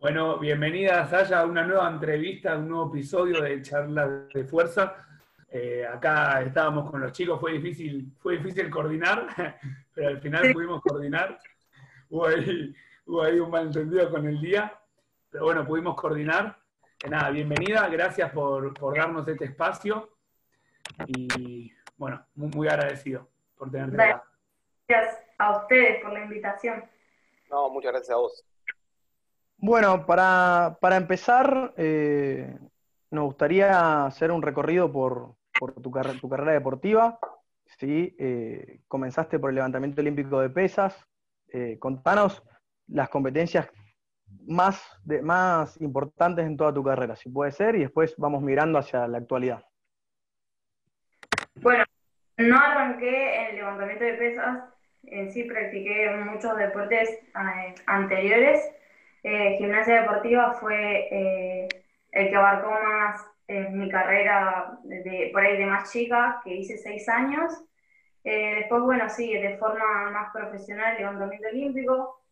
Bueno, bienvenida Saya a una nueva entrevista, a un nuevo episodio de Charla de Fuerza. Eh, acá estábamos con los chicos, fue difícil, fue difícil coordinar, pero al final pudimos coordinar. Hubo ahí, hubo ahí un malentendido con el día, pero bueno, pudimos coordinar. nada, bienvenida, gracias por, darnos este espacio y bueno, muy, muy agradecido por tenerte acá. Gracias a ustedes por la invitación. No, muchas gracias a vos. Bueno, para, empezar, eh, nos gustaría hacer un recorrido por, tu, tu, carrera deportiva. ¿sí? Eh, comenzaste por el levantamiento olímpico de pesas. Eh, contanos las competencias más, más importantes en toda tu carrera, si puede ser, y después vamos mirando hacia la actualidad. Bueno, no arranqué el levantamiento de pesas, en sí practiqué muchos deportes anteriores eh, gimnasia deportiva fue eh, el que abarcó más eh, mi carrera de, por ahí de más chica, que hice seis años. después, bueno, sí, de forma más profesional, levantamiento olímpico,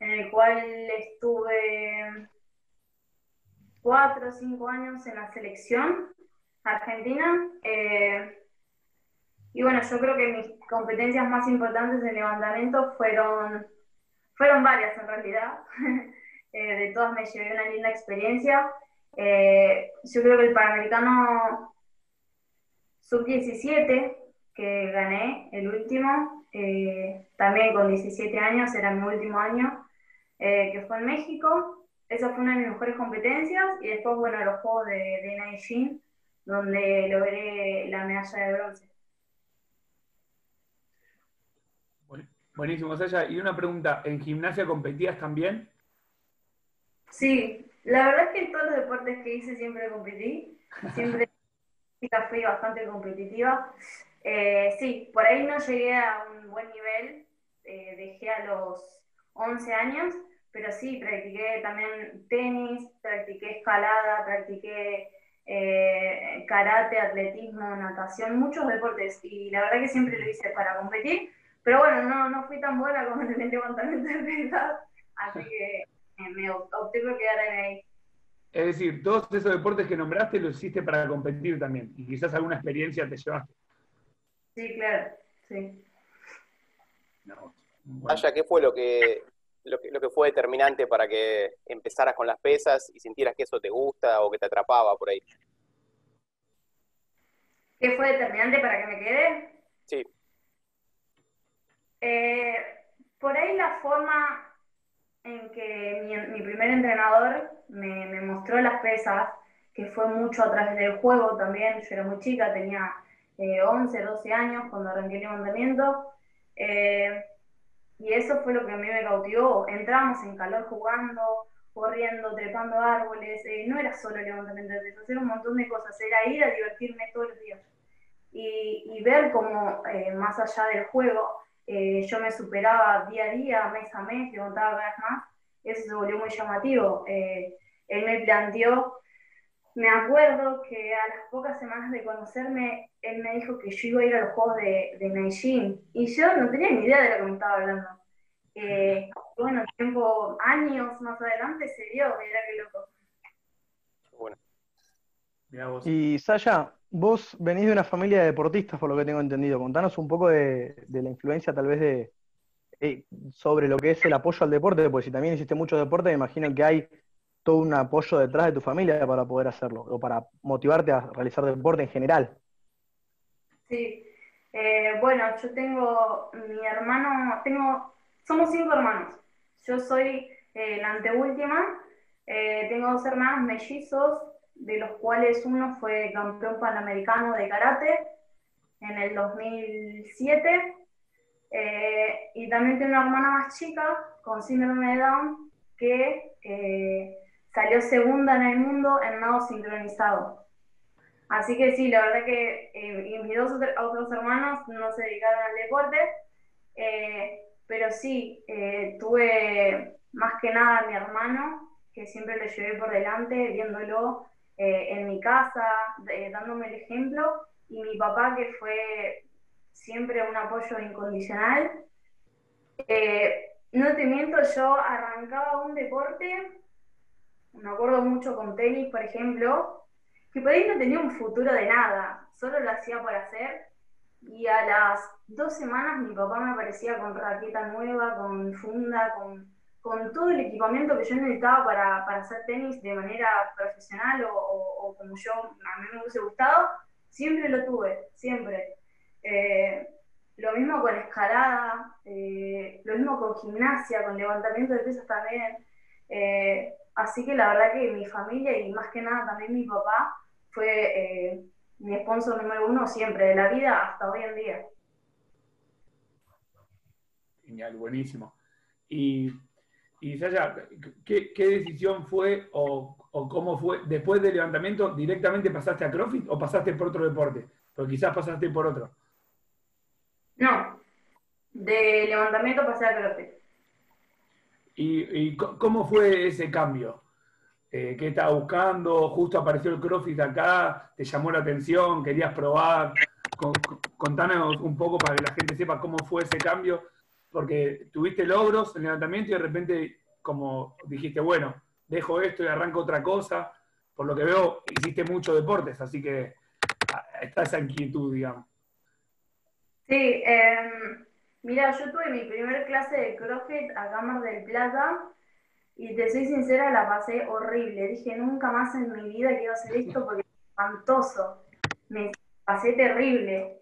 en el cual estuve cuatro o cinco años en la selección argentina. y bueno, yo creo que mis competencias más importantes en levantamiento fueron, fueron varias en realidad. Eh, de todas me llevé una linda experiencia. Eh, yo creo que el Panamericano Sub-17, que gané el último, eh, también con 17 años, era mi último año, que fue en México. Esa fue una de mis mejores competencias. Y después, bueno, los Juegos de, de Nanjing, donde logré la medalla de bronce. Buenísimo, Saya. Y una pregunta, ¿en gimnasia competías también? Sí, la verdad es que en todos los deportes que hice siempre competí, siempre fui bastante competitiva. Eh, sí, por ahí no llegué a un buen nivel, eh, dejé a los 11 años, pero sí, practiqué también tenis, practiqué escalada, practiqué eh, karate, atletismo, natación, muchos deportes, y la verdad que siempre lo hice para competir, pero bueno, no, no fui tan buena como en el levantamiento de pesas, así que me opté por quedarme ahí. Es decir, todos esos deportes que nombraste los hiciste para competir también, y quizás alguna experiencia te llevaste. Sí, claro, sí. ¿qué fue lo que, lo que, lo que fue determinante para que empezaras con las pesas y sintieras que eso te gusta o que te atrapaba por ahí? ¿Qué fue determinante para que me quede? Sí. Eh, por ahí la forma en que mi, primer entrenador me, mostró las pesas, que fue mucho a través del juego también. Yo era muy chica, tenía 11, eh, 12 años cuando arranqué el levantamiento. Eh, y eso fue lo que a mí me cautivó. Entramos en calor jugando, corriendo, trepando árboles. Eh, no era solo levantamiento de pesas, era un montón de cosas. Era ir a divertirme todos los días. Y, y ver cómo, más allá del juego, eh, yo me superaba día a día, mes a mes, levantaba cada vez más, eso se volvió muy llamativo. Eh, él me planteó, me acuerdo que a las pocas semanas de conocerme, él me dijo que yo iba a ir a los Juegos de, de Nanjing, y yo no tenía ni idea de lo que me estaba hablando. Eh, bueno, tiempo, años más adelante se dio, mira qué loco. Bueno. Y Saya, Vos venís de una familia de deportistas, por lo que tengo entendido. Contanos un poco de, la influencia tal vez de eh, sobre lo que es el apoyo al deporte, porque si también hiciste mucho deporte, me imagino que hay todo un apoyo detrás de tu familia para poder hacerlo, o para motivarte a realizar deporte en general. Sí, eh, bueno, yo tengo mi hermano, tengo, somos cinco hermanos. Yo soy eh, la anteúltima, tengo dos hermanos mellizos, de los cuales uno fue campeón panamericano de karate en el 2007, eh, y también tengo una hermana más chica con síndrome de Down que eh, salió segunda en el mundo en nado sincronizado. Así que sí, la verdad que eh, mis dos otros hermanos no se dedicaron al deporte, pero sí, tuve más que nada a mi hermano, que siempre lo llevé por delante, viéndolo eh, en mi casa, dándome el ejemplo, y mi papá que fue siempre un apoyo incondicional. Eh, no te miento, yo arrancaba un deporte me acuerdo mucho con tenis, por ejemplo, que por ahí no tenía un futuro de nada, solo lo hacía por hacer. Y a las dos semanas mi papá me aparecía con raqueta nueva, con funda, con, con todo el equipamiento que yo necesitaba para, para hacer tenis de manera profesional o, como yo a mí me hubiese gustado. Siempre lo tuve, siempre. Eh, lo mismo con escalada, eh, lo mismo con gimnasia, con levantamiento de pesas también. Eh, así que la verdad que mi familia y más que nada también mi papá fue mi sponsor número uno siempre, de la vida hasta hoy en día. Genial, buenísimo. Y, y Sasha, ¿qué, decisión fue o, o, cómo fue después del levantamiento? ¿Directamente pasaste a CrossFit o pasaste por otro deporte? Porque quizás pasaste por otro. No, de levantamiento pasé a CrossFit. ¿Y, cómo fue ese cambio? Eh, ¿Qué estabas buscando? Justo apareció el CrossFit acá, te llamó la atención, querías probar. Contanos un poco para que la gente sepa cómo fue ese cambio, porque tuviste logros en levantamiento y de repente, como dijiste, bueno, dejo esto y arranco otra cosa. Por lo que veo, hiciste muchos deportes, así que está esa inquietud, digamos. Sí, eh, mira, yo tuve mi primer clase de CrossFit a Cámara del Plata y te soy sincera, la pasé horrible. Dije, nunca más en mi vida quiero hacer esto porque es espantoso. Me pasé terrible.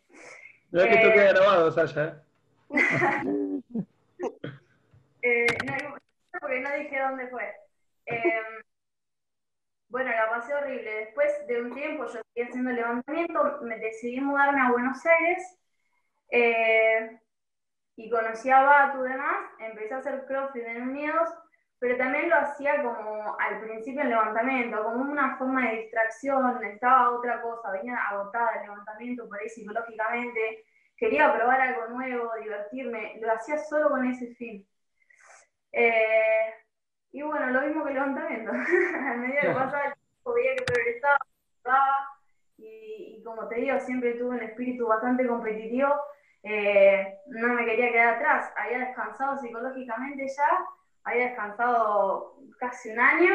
No es que esto queda grabado, Sasha. ¿eh? eh, no, porque no dije dónde fue. Eh, bueno, la pasé horrible. Después de un tiempo yo seguí haciendo levantamiento, me decidí mudarme a Buenos Aires eh, y conocí a Batu y demás, empecé a hacer CrossFit en Unidos, pero también lo hacía como al principio en levantamiento, como una forma de distracción, necesitaba otra cosa, venía agotada el levantamiento por ahí psicológicamente, quería probar algo nuevo, divertirme, lo hacía solo con ese fin. Eh, y bueno, lo mismo que el levantamiento, a medida que pasaba el tiempo veía que progresaba, y, y como te digo, siempre tuve un espíritu bastante competitivo, eh, no me quería quedar atrás, había descansado psicológicamente ya, había descansado casi un año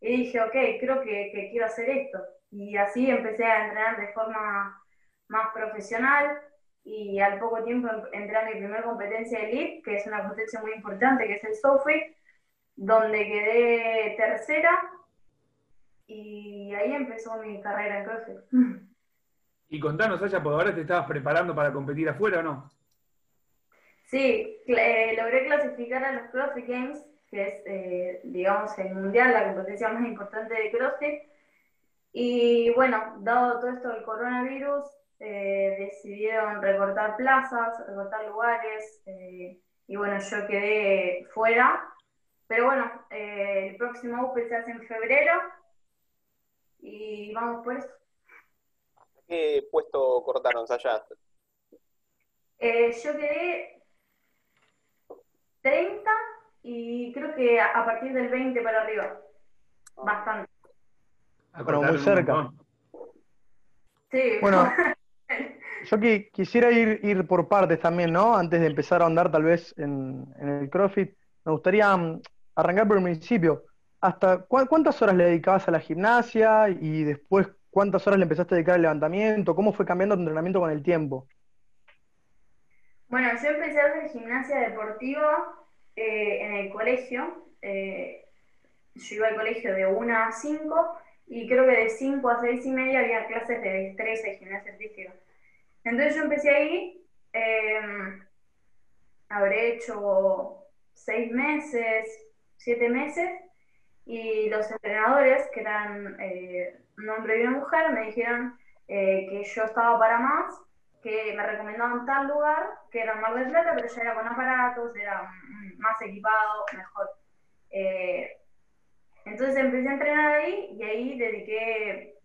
y dije, ok, creo que, quiero hacer esto. Y así empecé a entrenar de forma más profesional y al poco tiempo entré a mi primera competencia de Elite, que es una competencia muy importante, que es el SOFIC, donde quedé tercera y ahí empezó mi carrera en CrossFit. Y contanos, Aya, ¿por ahora te estabas preparando para competir afuera o no? Sí, eh, logré clasificar a los CrossFit Games, que es, eh, digamos, el mundial, la competencia más importante de CrossFit. Y bueno, dado todo esto del coronavirus, eh, decidieron recortar plazas, recortar lugares, y bueno, yo quedé fuera. Pero bueno, el próximo Open se hace en febrero, y vamos por eso. ¿Qué puesto cortaron allá? Eh, yo quedé 30 y creo que a partir del 20 para arriba. Bastante. Pero muy cerca. Sí. Bueno, yo quisiera ir, ir por partes también, ¿no? Antes de empezar a andar tal vez en, el CrossFit, me gustaría mm, arrancar por el principio. ¿Hasta cuántas horas le dedicabas a la gimnasia y después ¿Cuántas horas le empezaste a dedicar al levantamiento? ¿Cómo fue cambiando tu entrenamiento con el tiempo? Bueno, yo empecé a hacer gimnasia deportiva eh, en el colegio. Eh, yo iba al colegio de 1 a 5 y creo que de 5 a 6 y media había clases de destreza y gimnasia artística. Entonces yo empecé ahí, em, habré hecho 6 meses, 7 meses, y los entrenadores, que eran eh, un hombre y una mujer, me dijeron eh, que yo estaba para más, que me recomendaban tal lugar, que era Mar del Plata, pero ya era con aparatos, era más equipado, mejor. Eh, entonces empecé a entrenar ahí y ahí dediqué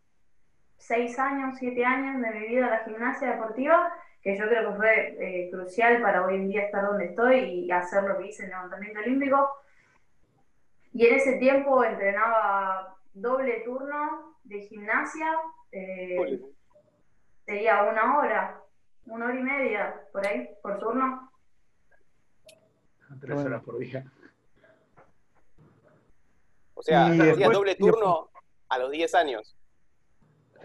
seis años, siete años de mi vida a la gimnasia deportiva, que yo creo que fue eh, crucial para hoy en día estar donde estoy y hacer lo que hice en el levantamiento olímpico. Y en ese tiempo entrenaba doble turno de gimnasia eh, sería una hora, una hora y media, por ahí, por turno. Tres horas por día. O sea, hacías doble turno a los 10 años.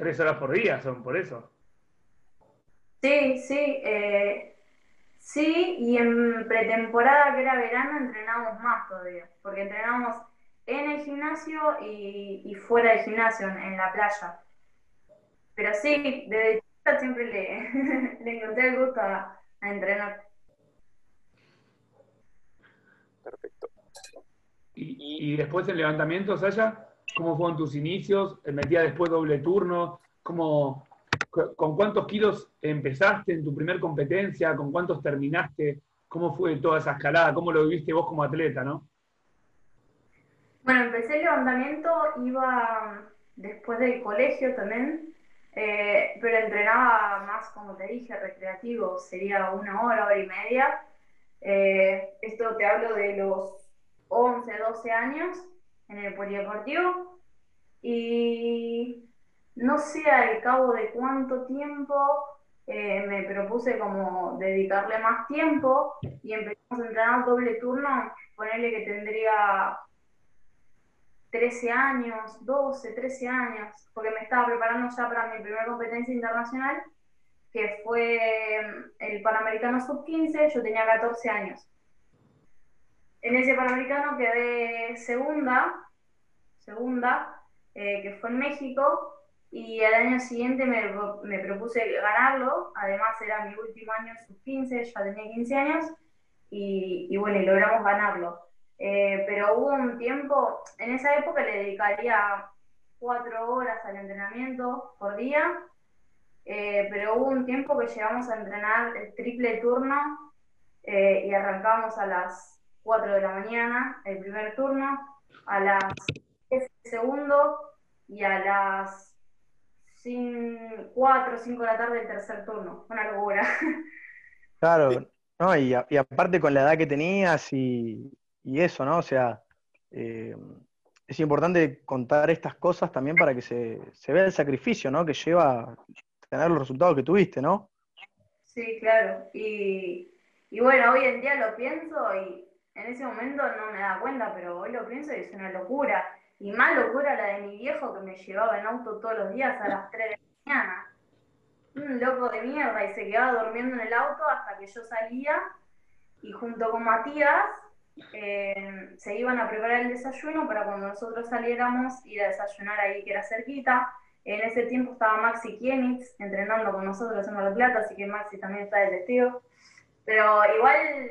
Tres horas por día son, por eso. Sí, sí. Eh, sí, y en pretemporada, que era verano, entrenábamos más todavía. Porque entrenábamos en el gimnasio y, fuera del gimnasio, en, la playa. Pero sí, desde chica siempre le, le encontré el gusto a, entrenar. Perfecto. ¿Y, y después el levantamiento, Saya? ¿Cómo fueron tus inicios? ¿Metía después doble turno? ¿Cómo, ¿Con cuántos kilos empezaste en tu primer competencia? ¿Con cuántos terminaste? ¿Cómo fue toda esa escalada? ¿Cómo lo viviste vos como atleta, no? Bueno, empecé el levantamiento, iba después del colegio también, eh, pero entrenaba más, como te dije, recreativo, sería una hora, hora y media. Eh, esto te hablo de los 11, 12 años en el polideportivo. Y no sé al cabo de cuánto tiempo eh, me propuse como dedicarle más tiempo y empezamos a entrenar doble turno, ponerle que tendría 13 años, 12, 13 años, porque me estaba preparando ya para mi primera competencia internacional, que fue el Panamericano Sub-15, yo tenía 14 años. En ese Panamericano quedé segunda, segunda, eh, que fue en México, y al año siguiente me, propuse ganarlo, además era mi último año sub-15, ya tenía 15 años, y, bueno, y logramos ganarlo. Eh, pero hubo un tiempo, en esa época le dedicaría cuatro horas al entrenamiento por día, eh, pero hubo un tiempo que llegamos a entrenar el triple turno y arrancamos a las 4 de la mañana el primer turno, a las 10 el segundo y a las 4 o 5 de la tarde el tercer turno. Una locura. Claro, no, y, y aparte con la edad que tenías y, y eso, ¿no? O sea, eh, es importante contar estas cosas también para que se, vea el sacrificio, ¿no? Que lleva a tener los resultados que tuviste, ¿no? Sí, claro. Y, bueno, hoy en día lo pienso y en ese momento no me da cuenta, pero hoy lo pienso y es una locura. Y más locura la de mi viejo que me llevaba en auto todos los días a las 3 de la mañana. Un loco de mierda y se quedaba durmiendo en el auto hasta que yo salía y junto con Matías eh, se iban a preparar el desayuno para cuando nosotros saliéramos ir a desayunar ahí que era cerquita. En ese tiempo estaba Maxi Kienitz entrenando con nosotros en Mar Plata, así que Maxi también está de testigo. Pero igual,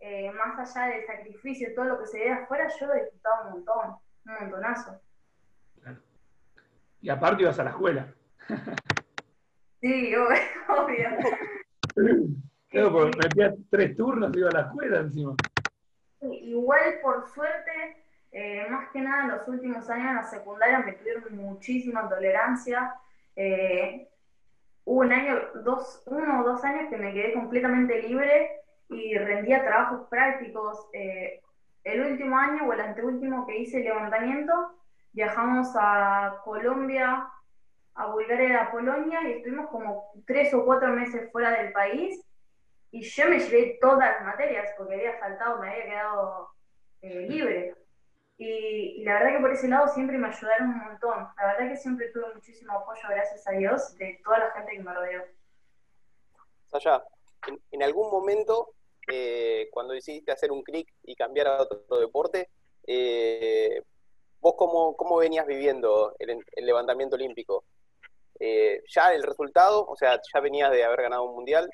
eh, más allá del sacrificio y todo lo que se ve afuera, yo lo disfrutaba un montón, un montonazo. Y aparte ibas a la escuela. sí, obvio. Claro, porque metías tres turnos y iba a la escuela encima. Igual, por suerte, eh, más que nada en los últimos años en la secundaria me tuvieron muchísima tolerancia. Eh, hubo un año, dos, uno o dos años que me quedé completamente libre y rendía trabajos prácticos. Eh, el último año o el anteúltimo que hice el levantamiento, viajamos a Colombia, a Bulgaria, a Polonia y estuvimos como tres o cuatro meses fuera del país y yo me llevé todas las materias porque había faltado, me había quedado eh, libre. Y, la verdad que por ese lado siempre me ayudaron un montón. La verdad que siempre tuve muchísimo apoyo, gracias a Dios, de toda la gente que me rodeó. Sasha, en, algún momento, eh, cuando decidiste hacer un clic y cambiar a otro deporte, eh, ¿vos cómo, cómo, venías viviendo el, levantamiento olímpico? ya el resultado, o sea, ya venías de haber ganado un mundial,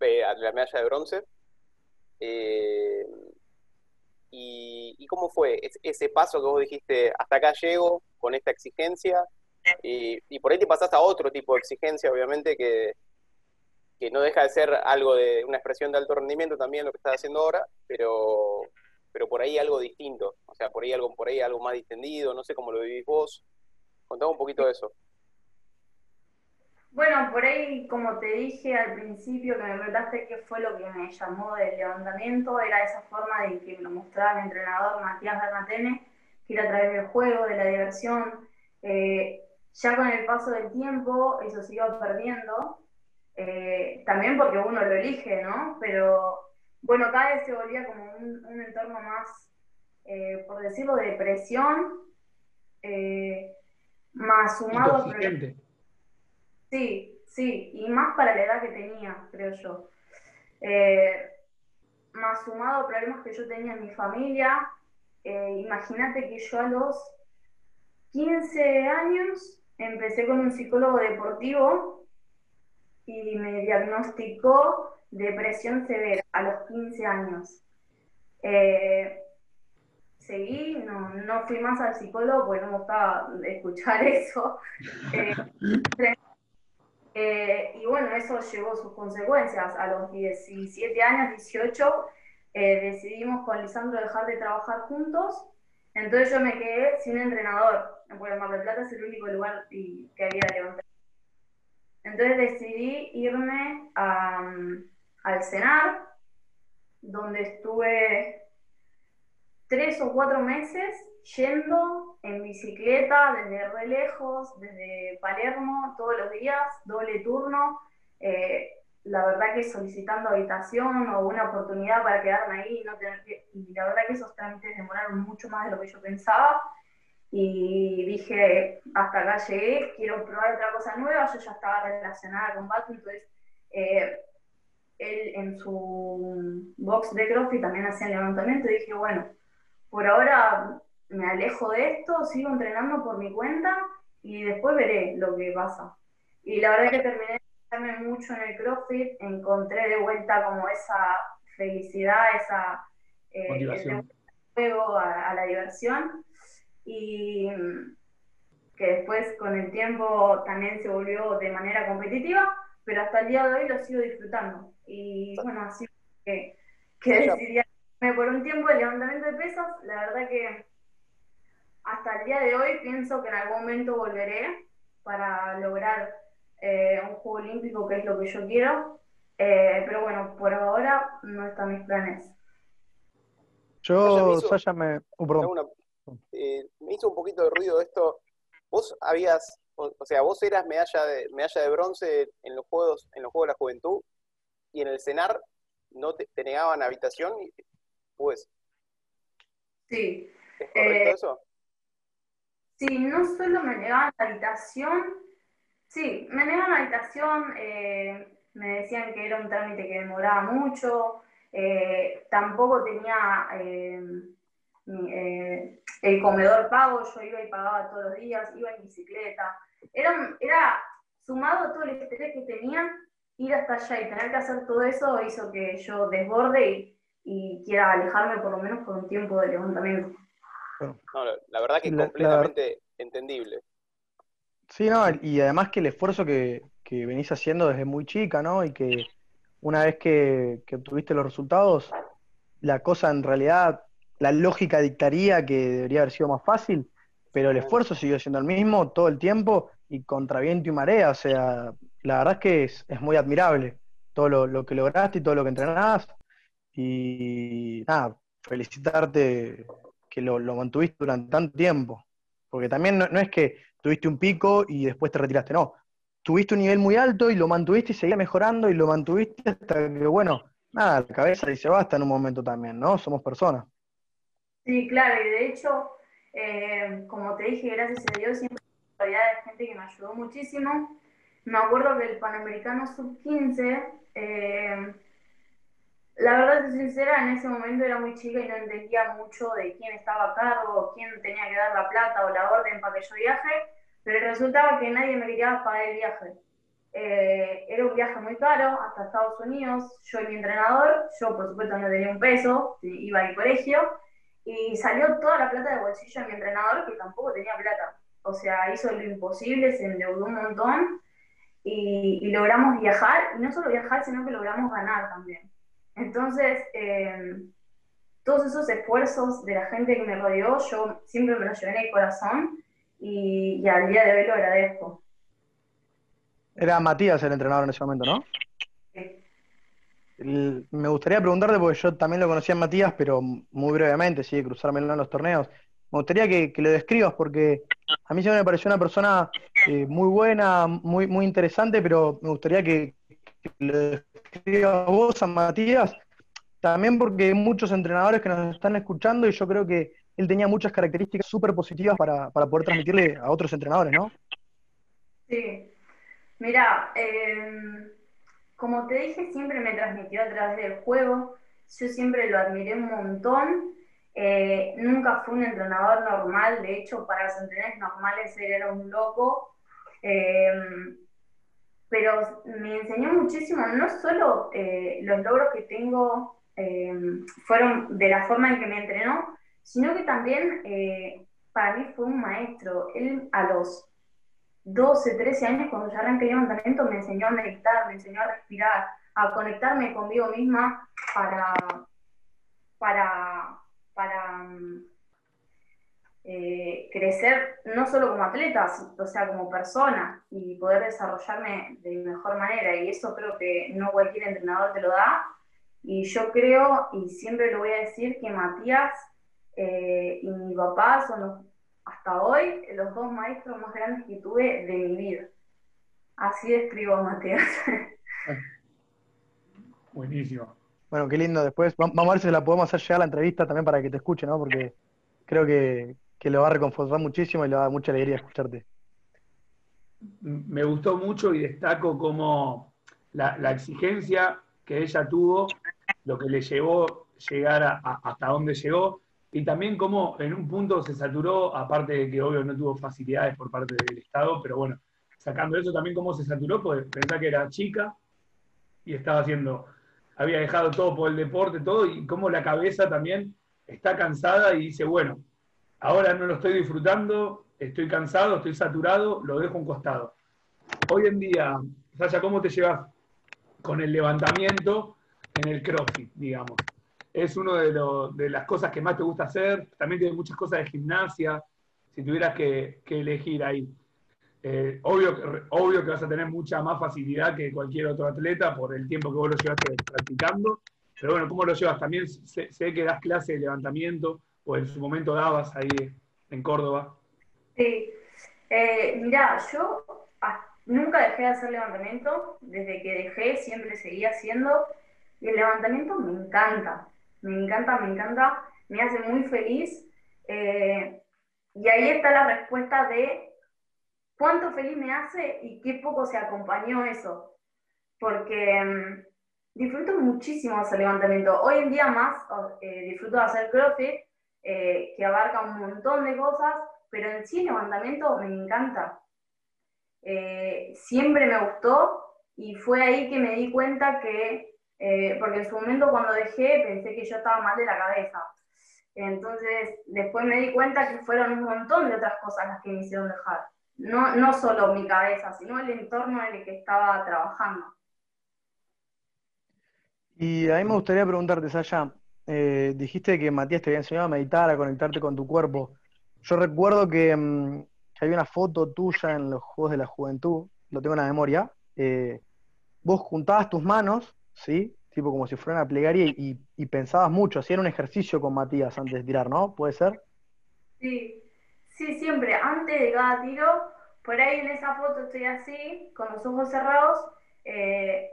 la medalla de bronce. Eh, y, cómo fue ese paso que vos dijiste, hasta acá llego con esta exigencia? Y, por ahí te pasaste a otro tipo de exigencia, obviamente, que, que no deja de ser algo de una expresión de alto rendimiento también lo que estás haciendo ahora, pero, pero por ahí algo distinto, o sea, por ahí algo, por ahí algo más distendido, no sé cómo lo vivís vos. Contame un poquito de eso. Bueno, por ahí, como te dije al principio, que me preguntaste qué fue lo que me llamó del levantamiento, era esa forma de que me lo mostraba mi entrenador Matías Bernatene, que era a través del juego, de la diversión. Eh, ya con el paso del tiempo, eso se iba perdiendo, eh, también porque uno lo elige, ¿no? Pero bueno, cada vez se volvía como un, entorno más eh, por decirlo, depresión, eh, más sumado... Sí, sí, y más para la edad que tenía, creo yo. Más sumado problemas que yo tenía en mi familia. Imagínate que yo a los 15 años empecé con un psicólogo deportivo y me diagnosticó depresión severa a los 15 años. Eh, seguí, no, no, fui más al psicólogo porque no me gustaba escuchar eso. Eh, eh, y bueno, eso llevó sus consecuencias. A los 17 años, 18, decidimos con Lisandro dejar de trabajar juntos. Entonces yo me quedé sin entrenador, porque Mar del Plata es el único lugar que había levantado. Entonces decidí irme al cenar, donde estuve tres o cuatro meses yendo en bicicleta desde re lejos, desde Palermo, todos los días, doble turno. Eh, la verdad que solicitando habitación o una oportunidad para quedarme ahí no tener que... Y la verdad que esos trámites demoraron mucho más de lo que yo pensaba. Y dije, hasta acá llegué, quiero probar otra cosa nueva. Yo ya estaba relacionada con Bato, entonces eh, él en su box de CrossFit también hacía levantamiento y dije, bueno, por ahora me alejo de esto, sigo entrenando por mi cuenta y después veré lo que pasa. Y la verdad es que terminé de mucho en el CrossFit, encontré de vuelta como esa felicidad, esa eh, juego a, la diversión y que después con el tiempo también se volvió de manera competitiva, pero hasta el día de hoy lo sigo disfrutando. Y bueno, así que, que decidí por un tiempo el levantamiento de pesas, la verdad que hasta el día de hoy pienso que en algún momento volveré para lograr eh, un juego olímpico, que es lo que yo quiero. Eh, pero bueno, por ahora no están mis planes. Yo, Sasha, me... Uh, eh, me hizo un poquito de ruido esto. Vos habías, o, sea, vos eras medalla de, medalla de bronce en los Juegos en los Juegos de la Juventud y en el CENAR no te, te negaban habitación pues. Sí. ¿Es correcto eh, eso? Sí, no solo me negaban la habitación, sí, me negaban la habitación, eh, me decían que era un trámite que demoraba mucho, tampoco tenía el comedor pago, yo iba y pagaba todos los días, iba en bicicleta. Era, era sumado todo el estrés que tenía, ir hasta allá y tener que hacer todo eso hizo que yo desborde y y quiera alejarme por lo menos por un tiempo de levantamiento. No, la verdad que es completamente entendible. Sí, no, y además que el esfuerzo que, que, venís haciendo desde muy chica, ¿no? Y que una vez que, que obtuviste los resultados, la cosa en realidad, la lógica dictaría que debería haber sido más fácil, pero el esfuerzo siguió siendo el mismo todo el tiempo y contra viento y marea, o sea, la verdad es que es, es muy admirable todo lo, lo, que lograste y todo lo que entrenás, y nada, felicitarte que lo, mantuviste durante tanto tiempo. Porque también no, es que tuviste un pico y después te retiraste, no. Tuviste un nivel muy alto y lo mantuviste y seguía mejorando y lo mantuviste hasta que, bueno, nada, la cabeza dice basta en un momento también, ¿no? Somos personas. Sí, claro, y de hecho, eh, como te dije, gracias a Dios, siempre de gente que me ayudó muchísimo. Me acuerdo que el Panamericano Sub-15, eh, la verdad, sincera, en ese momento era muy chica y no entendía mucho de quién estaba a cargo, quién tenía que dar la plata o la orden para que yo viaje, pero resultaba que nadie me quería pagar el viaje. Eh, era un viaje muy caro hasta Estados Unidos, yo y mi entrenador, yo por supuesto no tenía un peso, iba al colegio, y salió toda la plata de bolsillo de mi entrenador que tampoco tenía plata. O sea, hizo lo imposible, se endeudó un montón y, logramos viajar, y no solo viajar, sino que logramos ganar también. Entonces, eh, todos esos esfuerzos de la gente que me rodeó, yo siempre me los llevé en el corazón y, al día de hoy lo agradezco. Era Matías el entrenador en ese momento, ¿no? Me gustaría preguntarte, porque yo también lo conocía a Matías, pero muy brevemente, sí, cruzármelo en los torneos. Me gustaría que, lo describas, porque a mí siempre me pareció una persona eh, muy buena, muy, muy interesante, pero me gustaría que, que lo describas vos a Matías, también porque hay muchos entrenadores que nos están escuchando y yo creo que él tenía muchas características súper positivas para, poder transmitirle a otros entrenadores, ¿no? Sí. Mira, em, como te dije, siempre me transmitió a través del juego. Yo siempre lo admiré un montón. Eh, nunca fue un entrenador normal. De hecho, para los entrenadores normales él era un loco. Em, pero me enseñó muchísimo, no solo eh, los logros que tengo em, fueron de la forma en que me entrenó, sino que también eh, para mí fue un maestro. Él a los 12, 13 años, cuando ya arranqué el levantamiento, me enseñó a meditar, me enseñó a respirar, a conectarme conmigo misma para, para, para mm, eh, crecer no solo como atleta, o sea, como persona y poder desarrollarme de mejor manera. Y eso creo que no cualquier entrenador te lo da. Y yo creo, y siempre lo voy a decir, que Matías eh, y mi papá son los, hasta hoy los dos maestros más grandes que tuve de mi vida. Así describo a Matías. Buenísimo. Bueno, qué lindo. Después vamos a ver si la podemos hacer llegar a la entrevista también para que te escuche, ¿no? Porque creo que, que lo va a reconfortar muchísimo y le va a dar mucha alegría escucharte. Me gustó mucho y destaco como la, exigencia que ella tuvo, lo que le llevó llegar hasta donde llegó, y también cómo en un punto se saturó, aparte de que obvio no tuvo facilidades por parte del Estado, pero bueno, sacando eso también cómo se saturó, pues pensar que era chica y estaba haciendo, había dejado todo por el deporte, todo, y cómo la cabeza también está cansada y dice, bueno, Ahora no lo estoy disfrutando, estoy cansado, estoy saturado, lo dejo un costado. Hoy en día, Sasha, ¿cómo te llevas con el levantamiento en el CrossFit, digamos? Es una de, las cosas que más te gusta hacer. También tiene muchas cosas de gimnasia. Si tuvieras que, elegir ahí. Eh, obvio, obvio que vas a tener mucha más facilidad que cualquier otro atleta por el tiempo que vos lo llevaste practicando. Pero bueno, ¿cómo lo llevas? También sé, que das clase de levantamiento o en su momento dabas ahí en Córdoba? Sí, eh, mirá, yo nunca dejé de hacer levantamiento, desde que dejé siempre seguía haciendo, y el levantamiento me encanta, me encanta, me encanta, me hace muy feliz, eh, y ahí está la respuesta de cuánto feliz me hace y qué poco se acompañó eso, porque mm, disfruto muchísimo hacer levantamiento, hoy en día más eh, disfruto de hacer crossfit, eh, que abarca un montón de cosas, pero en sí levantamiento me encanta. Siempre me gustó y fue ahí que me di cuenta que, eh, porque en su momento cuando dejé pensé que yo estaba mal de la cabeza. Entonces después me di cuenta que fueron un montón de otras cosas las que me hicieron dejar. No, no solo mi cabeza, sino el entorno en el que estaba trabajando. Y a mí me gustaría preguntarte, Sasha, eh, dijiste que Matías te había enseñado a meditar, a conectarte con tu cuerpo. Yo recuerdo que, mm, había una foto tuya en los Juegos de la Juventud, lo tengo en la memoria. Eh, vos juntabas tus manos, ¿sí? Tipo como si fuera una plegaria y, pensabas mucho, hacían un ejercicio con Matías antes de tirar, ¿no? ¿Puede ser? Sí, sí, siempre, antes de cada tiro, por ahí en esa foto estoy así, con los ojos cerrados, eh,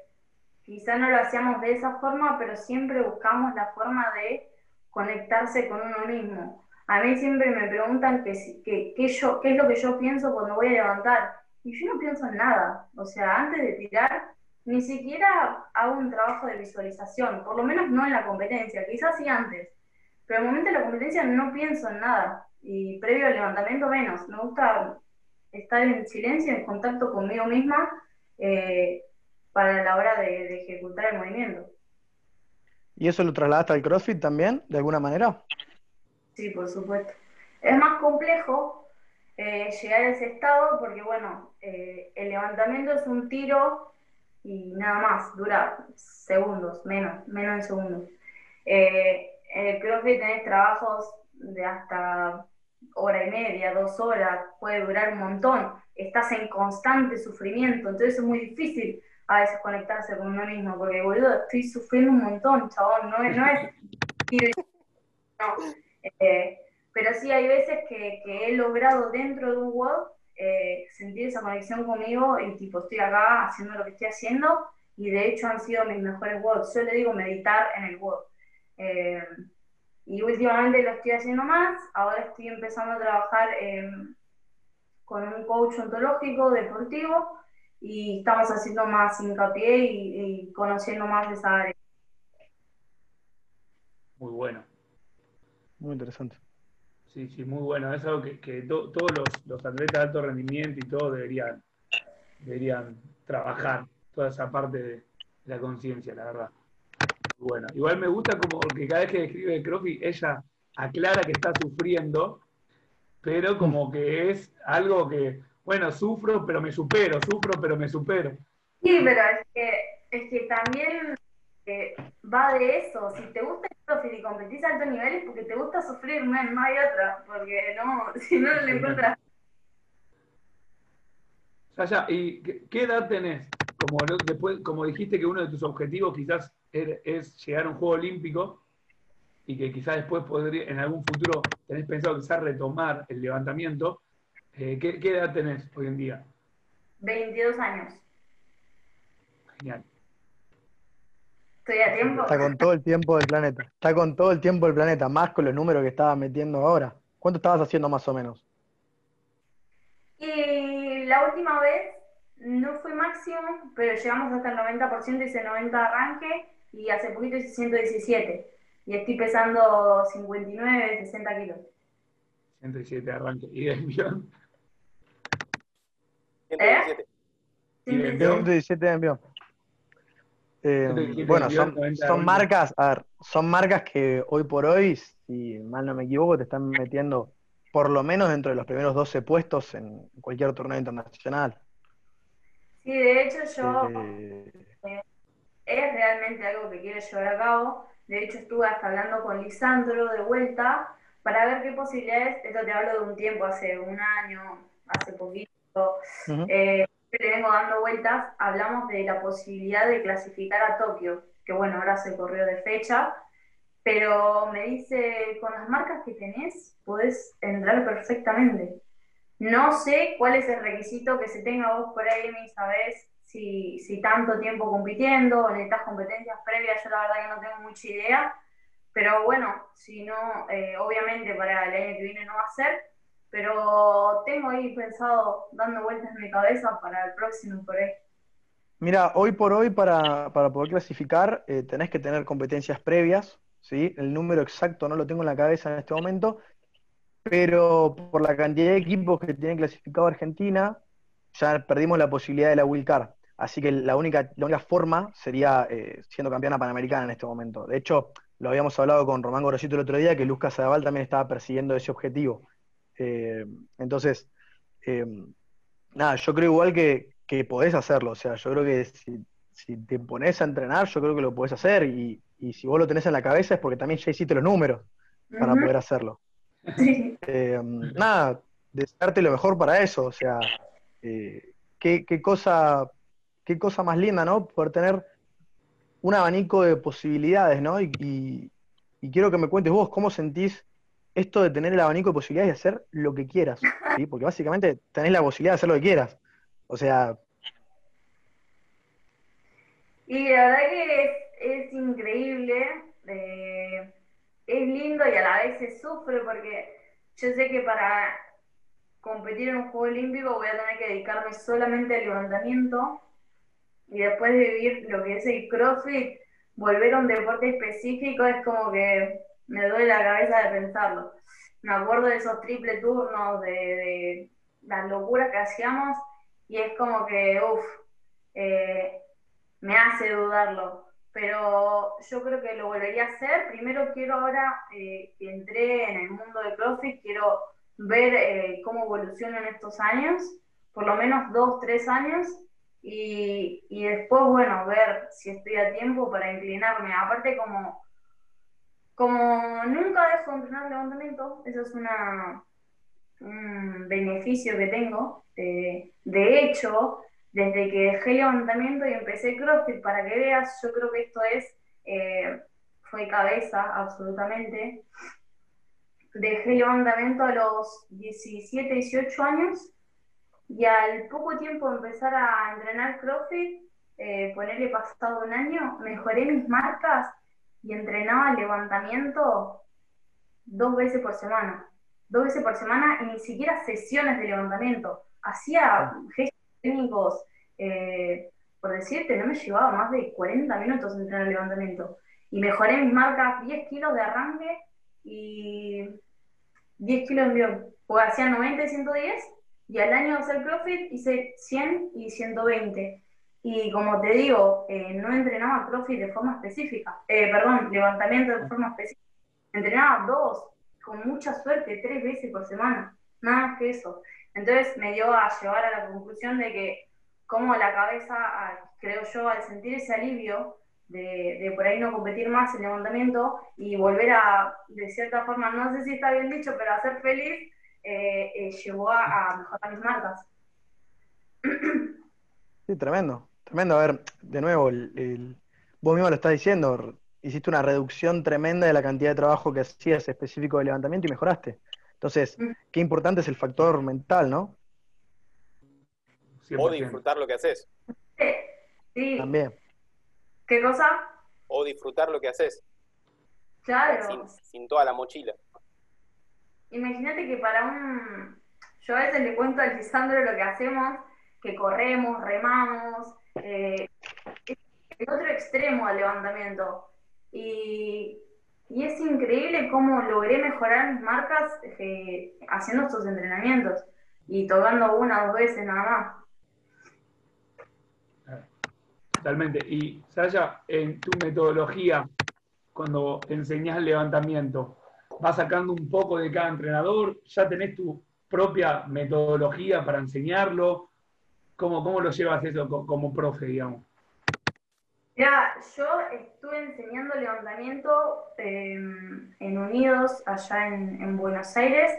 quizá no lo hacíamos de esa forma, pero siempre buscamos la forma de conectarse con uno mismo. A mí siempre me preguntan qué qué es lo que yo pienso cuando voy a levantar. Y yo no pienso en nada. O sea, antes de tirar, ni siquiera hago un trabajo de visualización, por lo menos no en la competencia, quizás sí antes. Pero al momento de la competencia no pienso en nada. Y previo al levantamiento menos. Me gusta estar en silencio, en contacto conmigo misma. Eh, para la hora de, ejecutar el movimiento. ¿Y eso lo trasladaste al CrossFit también, de alguna manera? Sí, por supuesto. Es más complejo eh, llegar a ese estado porque, bueno, eh, el levantamiento es un tiro y nada más, dura segundos, menos, menos de segundos. Eh, en el tenés trabajos de hasta hora y media, dos horas, puede durar un montón. Estás en constante sufrimiento, entonces es muy difícil a veces conectarse con uno mismo, porque boludo, estoy sufriendo un montón, chabón, no es, no es. Eh, pero sí hay veces que, que, he logrado dentro de un WOD eh, sentir esa conexión conmigo y tipo estoy acá haciendo lo que estoy haciendo y de hecho han sido mis mejores WODs. Yo le digo meditar en el WOD. Eh, y últimamente lo estoy haciendo más, ahora estoy empezando a trabajar con un coach ontológico deportivo y estamos haciendo más hincapié y, conociendo más de esa área. Muy bueno. Muy interesante. Sí, sí, muy bueno. Es algo que, todos los, atletas de alto rendimiento y todo deberían, deberían trabajar, toda esa parte de la conciencia, la verdad. Bueno, igual me gusta como que cada vez que describe el ella aclara que está sufriendo, pero como que es algo que, bueno, sufro, pero me supero, sufro, pero me supero. Sí, pero es que, es que también eh, va de eso. Si te gusta y competís a alto nivel es porque te gusta sufrir, no hay otra, porque no, si no, no le encuentras. Sasha, ¿y qué edad tenés? Como, después, como dijiste que uno de tus objetivos quizás es llegar a un juego olímpico, y que quizás después podría, en algún futuro tenés pensado quizás retomar el levantamiento, eh, ¿qué, edad tenés hoy en día? 22 años. Genial. Estoy a tiempo. Está con todo el tiempo del planeta. Está con todo el tiempo del planeta, más con los números que estaba metiendo ahora. ¿Cuánto estabas haciendo más o menos? Y la última vez no fue máximo, pero llegamos hasta el 90%, hice 90 arranque y hace poquito hice 117 y estoy pesando 59, 60 kilos. 107 arranque. ¿Y de envión? 117. ¿Eh? 117 de envión. Eh, bueno, son, son marcas, a ver, son marcas que hoy por hoy, si mal no me equivoco, te están metiendo por lo menos dentro de los primeros 12 puestos en cualquier torneo internacional. Sí, de hecho yo eh, es realmente algo que quiero llevar a cabo. De hecho, estuve hasta hablando con Lisandro de vuelta para ver qué posibilidades, esto te hablo de un tiempo, hace un año, hace poquito, le vengo dando vueltas, hablamos de la posibilidad de clasificar a Tokio, que bueno, ahora se corrió de fecha, pero me dice, con las marcas que tenés, podés entrar perfectamente. No sé cuál es el requisito que se tenga vos por ahí, mi sabés si, si tanto tiempo compitiendo o necesitas competencias previas, yo la verdad que no tengo mucha idea, pero bueno, si no, eh, obviamente para el año que viene no va a ser, pero tengo ahí pensado dando vueltas en mi cabeza para el próximo por. Mira, hoy por hoy para, poder clasificar eh, tenés que tener competencias previas, ¿sí? El número exacto no lo tengo en la cabeza en este momento, pero por la cantidad de equipos que tiene clasificado Argentina, ya perdimos la posibilidad de la Will Card. Así que la única, la única forma sería eh, siendo campeona panamericana en este momento. De hecho, lo habíamos hablado con Román Gorosito el otro día, que Luz Casadabal también estaba persiguiendo ese objetivo. Eh, entonces, eh, nada, yo creo igual que, podés hacerlo. O sea, yo creo que si, te pones a entrenar, yo creo que lo podés hacer. Y, si vos lo tenés en la cabeza es porque también ya hiciste los números para poder hacerlo. nada, desearte lo mejor para eso. O sea, qué, qué cosa qué cosa más linda, ¿no? Poder tener un abanico de posibilidades, ¿no? Y, quiero que me cuentes vos cómo sentís esto de tener el abanico de posibilidades de hacer lo que quieras, ¿sí? Porque básicamente tenés la posibilidad de hacer lo que quieras. O sea... Y la verdad que es, increíble, eh, es lindo y a la vez se sufre porque yo sé que para competir en un juego olímpico voy a tener que dedicarme solamente al levantamiento y después de vivir lo que es el CrossFit, volver a un deporte específico es como que me duele la cabeza de pensarlo. Me acuerdo de esos triple turnos, de, las locuras que hacíamos y es como que, uff, eh, me hace dudarlo. Pero yo creo que lo volvería a hacer. Primero quiero ahora eh, que entré en el mundo de CrossFit, quiero ver eh, cómo evolucionan estos años, por lo menos dos, tres años, y, y después, bueno, ver si estoy a tiempo para inclinarme. Aparte, como, como nunca dejo de entrenar levantamiento, eso es un beneficio que tengo. De hecho, desde que dejé levantamiento y empecé CrossFit, para que veas, yo creo que esto es, eh, fue cabeza, absolutamente. Dejé levantamiento a los 17, 18 años y al poco tiempo empezar a entrenar CrossFit, eh, ponerle pasado un año, mejoré mis marcas y entrenaba levantamiento dos veces por semana. Dos veces por semana y ni siquiera sesiones de levantamiento. Hacía gestos técnicos, eh, por decirte, no me llevaba más de 40 minutos entrenar levantamiento. Y mejoré mis marcas 10 kilos de arranque y 10 kilos de envión. Porque hacía 90 y 110 y al año de hacer CrossFit hice 100 y 120. Y como te digo, eh, no entrenaba CrossFit de forma específica, eh, perdón, levantamiento de forma específica. Entrenaba dos, con mucha suerte, tres veces por semana, nada más que eso. Entonces me dio a llevar a la conclusión de que como la cabeza, creo yo, al sentir ese alivio de, de, por ahí no competir más en levantamiento y volver a, de cierta forma, no sé si está bien dicho, pero a ser feliz, eh, eh, llevó a, mejorar mis marcas. Sí, tremendo, tremendo. A ver, de nuevo, el, vos mismo lo estás diciendo, hiciste una reducción tremenda de la cantidad de trabajo que hacías específico de levantamiento y mejoraste. Entonces, mm. qué importante es el factor mental, ¿no? O disfrutar lo que haces. Sí. También. ¿Qué cosa? O disfrutar lo que haces. Claro. sin toda la mochila. Imagínate que para un... Yo a veces le cuento al Lisandro lo que hacemos, que corremos, remamos, eh, el otro extremo del levantamiento. Y, y, es increíble cómo logré mejorar mis marcas eh, haciendo estos entrenamientos y tocando una o dos veces nada más. Totalmente. Y Saya, en tu metodología, cuando enseñas el levantamiento, vas sacando un poco de cada entrenador, ya tenés tu propia metodología para enseñarlo. ¿Cómo, cómo lo llevas eso como, profe, digamos? Ya, yo estuve enseñando levantamiento em, en Unidos, allá en, Buenos Aires,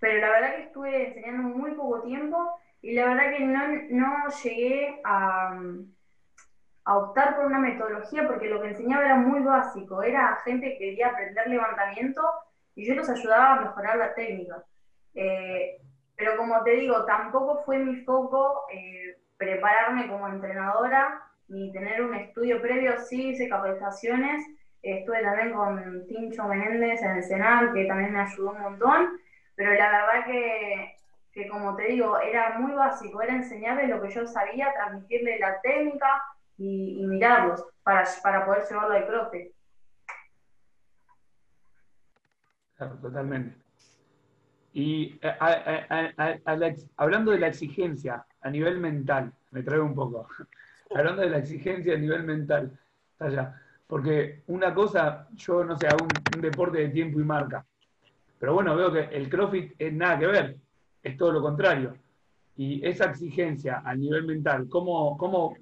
pero la verdad que estuve enseñando muy poco tiempo y la verdad que no, no llegué a, a optar por una metodología porque lo que enseñaba era muy básico, era gente que quería aprender levantamiento y yo los ayudaba a mejorar la técnica. Eh, pero como te digo, tampoco fue mi foco eh, prepararme como entrenadora ni tener un estudio previo, sí hice capacitaciones, estuve también con Tincho Menéndez en el Senal, que también me ayudó un montón, pero la verdad que, que como te digo, era muy básico, era enseñarle lo que yo sabía, transmitirle la técnica y, mirarlos para, para poder llevarlo al crossfit. totalmente. Y eh, hablando de la exigencia a nivel mental, me traigo un poco, hablando de la exigencia a nivel mental, allá, porque una cosa, yo no sé, hago un, deporte de tiempo y marca, pero bueno, veo que el CrossFit es nada que ver, es todo lo contrario. Y esa exigencia a nivel mental, ¿cómo, cómo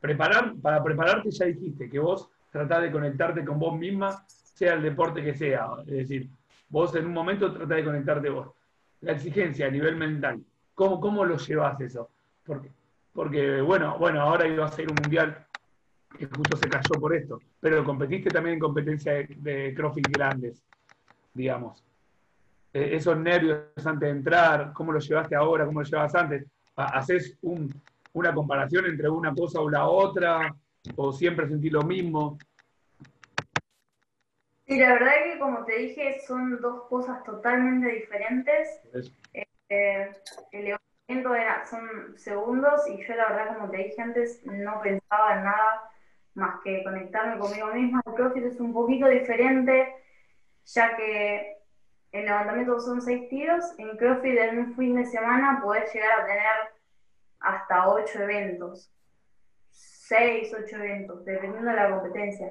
preparar, para prepararte ya dijiste que vos tratás de conectarte con vos misma sea el deporte que sea. Es decir, vos en un momento tratás de conectarte vos. La exigencia a nivel mental, ¿cómo, cómo lo llevas eso? Porque, porque bueno, bueno, ahora iba a ser un mundial que justo se cayó por esto, pero competiste también en competencia de, de CrossFit grandes, digamos. E, esos nervios antes de entrar, ¿cómo lo llevaste ahora? ¿Cómo lo llevabas antes? ¿Haces un, una comparación entre una cosa o la otra? ¿O siempre sentís lo mismo? Sí, la verdad es que como te dije, son dos cosas totalmente diferentes. Eh, el levantamiento era, son segundos y yo la verdad, como te dije antes, no pensaba en nada más que conectarme conmigo misma. El CrossFit es un poquito diferente, ya que el levantamiento son seis tiros, en CrossFit en un fin de semana podés llegar a tener hasta ocho eventos, seis, ocho eventos, dependiendo de la competencia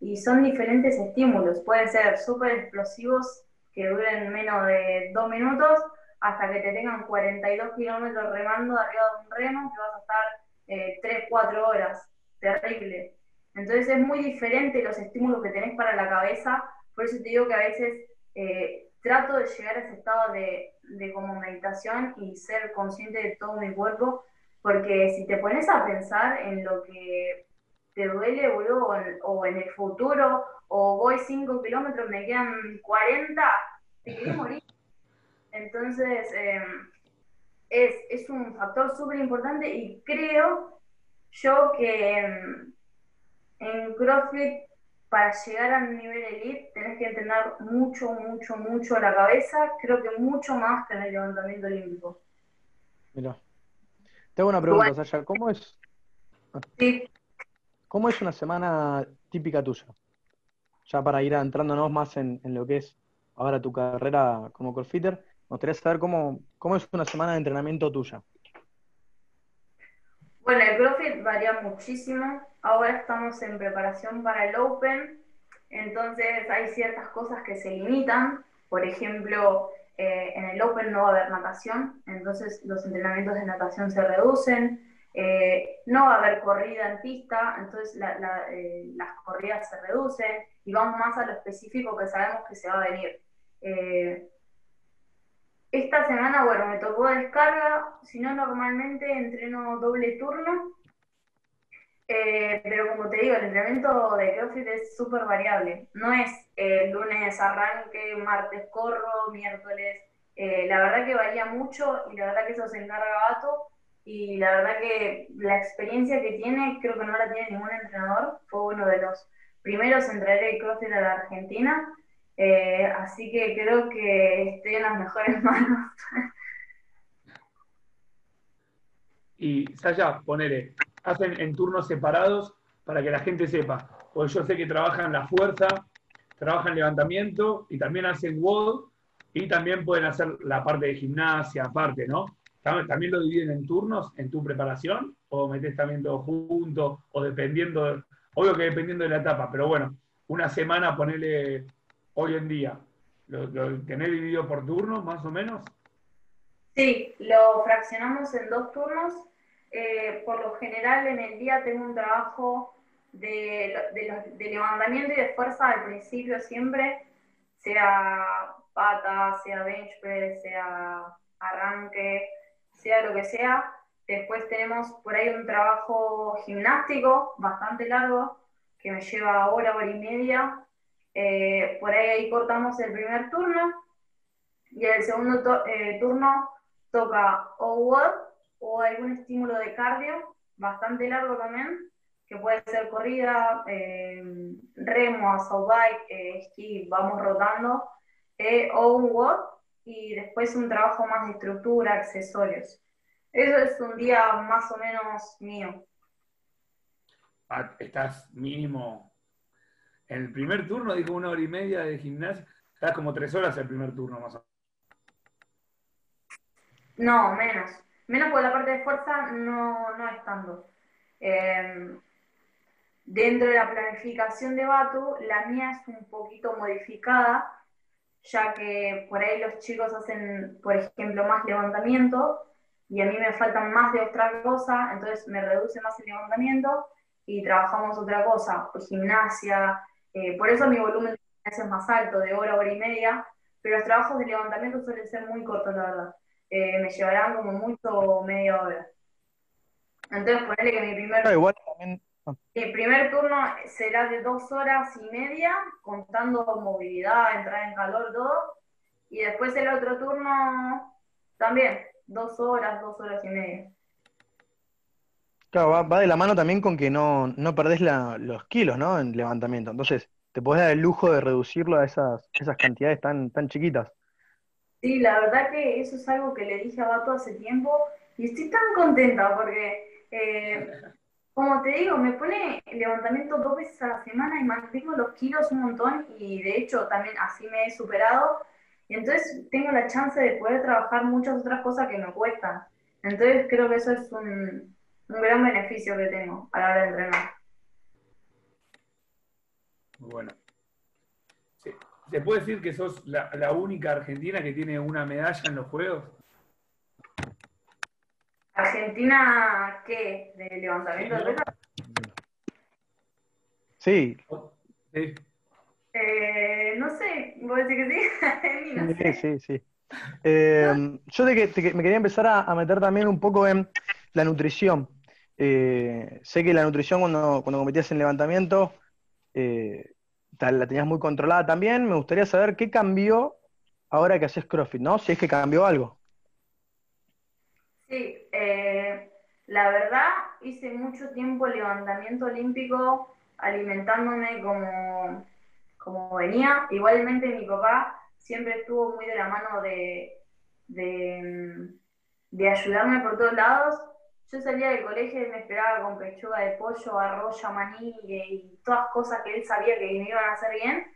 y son diferentes estímulos. Pueden ser súper explosivos que duren menos de dos minutos hasta que te tengan 42 kilómetros remando arriba de un remo que vas a estar eh, 3, 4 horas. Terrible. Entonces es muy diferente los estímulos que tenés para la cabeza. Por eso te digo que a veces eh, trato de llegar a ese estado de, de como meditación y ser consciente de todo mi cuerpo. Porque si te pones a pensar en lo que te duele, boludo, o en, el futuro, o voy 5 kilómetros, me quedan 40, te querés morir. Entonces, em, es, un factor súper importante y creo yo que em, en CrossFit para llegar al nivel elite tenés que entrenar mucho, mucho, mucho la cabeza, creo que mucho más que en el levantamiento olímpico. Mira. Te hago una pregunta, Sasha. ¿Cómo es? Sí. ¿Cómo es una semana típica tuya? Ya para ir entrándonos más en, lo que es ahora tu carrera como crossfitter, me gustaría saber cómo, cómo es una semana de entrenamiento tuya. Bueno, el CrossFit varía muchísimo. Ahora estamos en preparación para el Open, entonces hay ciertas cosas que se limitan. Por ejemplo, eh, en el Open no va a haber natación, entonces los entrenamientos de natación se reducen. Eh, no va a haber corrida en pista, entonces eh, las corridas se reducen y vamos más a lo específico que sabemos que se va a venir. Esta semana, bueno, me tocó descarga, si no normalmente entreno doble turno, eh, pero como te digo, el entrenamiento de CrossFit es súper variable. No es eh, lunes arranque, martes corro, miércoles. Eh, la verdad que varía mucho y la verdad que eso se encarga Gato. Y la verdad que la experiencia que tiene, creo que no la tiene ningún entrenador. Fue uno de los primeros en traer el CrossFit a la Argentina eh, así que creo que estoy en las mejores manos. y Saya, ponele, hacen en turnos separados para que la gente sepa. Porque yo sé que trabajan la fuerza, trabajan levantamiento y también hacen WOD y también pueden hacer la parte de gimnasia aparte, ¿no? ¿También lo dividen en turnos en tu preparación? ¿O metes también todo junto? ¿O dependiendo, obvio que dependiendo de la etapa, pero bueno, una semana ponele hoy en día? ¿Lo, tenés dividido por turnos, más o menos? Sí, lo fraccionamos en dos turnos. Eh, por lo general, en el día tengo un trabajo de, levantamiento y de fuerza al principio siempre, sea pata, sea bench press, sea arranque, sea lo que sea. Después tenemos por ahí un trabajo gimnástico bastante largo que me lleva hora, hora y media, eh, por ahí, cortamos el primer turno y el segundo eh, turno toca o WOD o algún estímulo de cardio, bastante largo también, que puede ser corrida, eh, remo, assault bike, esquí, vamos rotando, o un y después un trabajo más de estructura, accesorios. Eso es un día más o menos mío. Ah, estás mínimo en el primer turno dijo una hora y media de gimnasia. Estás como tres horas el primer turno más o menos. No, menos. Menos porque la parte de fuerza no, no es tanto. Em, dentro de la planificación de Batu, la mía es un poquito modificada, ya que por ahí los chicos hacen, por ejemplo, más levantamiento y a mí me faltan más de otra cosa, entonces me reduce más el levantamiento y trabajamos otra cosa, pues gimnasia, eh, por eso mi volumen de es más alto, de hora, hora y media, pero los trabajos de levantamiento suelen ser muy cortos, la verdad. Eh, me llevarán como mucho media hora. Entonces, ponele que mi primer. Mi primer turno será de dos horas y media, contando movilidad, entrar en calor, todo. Y después el otro turno también, dos horas, dos horas y media. Claro, va, de la mano también con que no, no perdés los kilos, ¿no? En levantamiento. Entonces, te podés dar el lujo de reducirlo a esas, esas cantidades tan, tan chiquitas. Sí, la verdad que eso es algo que le dije a Bato hace tiempo y estoy tan contenta porque, eh, como te digo, me pone levantamiento dos veces a la semana y mantengo los kilos un montón y de hecho también así me he superado y entonces tengo la chance de poder trabajar muchas otras cosas que me cuestan. Entonces creo que eso es un, gran beneficio que tengo a la hora de entrenar. Bueno. ¿Se puede decir que sos la, única argentina que tiene una medalla en los Juegos? ¿Argentina qué? ¿De levantamiento de pesas? Sí. sí. Eh, no sé, ¿vos decís que sí? sí, sí, sí. Eh, yo de que, me quería empezar a meter también un poco en la nutrición. Eh, sé que la nutrición cuando, cuando competías en levantamiento eh, la tenías muy controlada también. Me gustaría saber qué cambió ahora que haces CrossFit, ¿no? Si es que cambió algo. Sí, eh, la verdad hice mucho tiempo levantamiento olímpico alimentándome como, como venía. Igualmente mi papá siempre estuvo muy de la mano de, de, ayudarme por todos lados. Yo salía del colegio y me esperaba con pechuga de pollo, arroz, maní y, todas cosas que él sabía que me iban a hacer bien.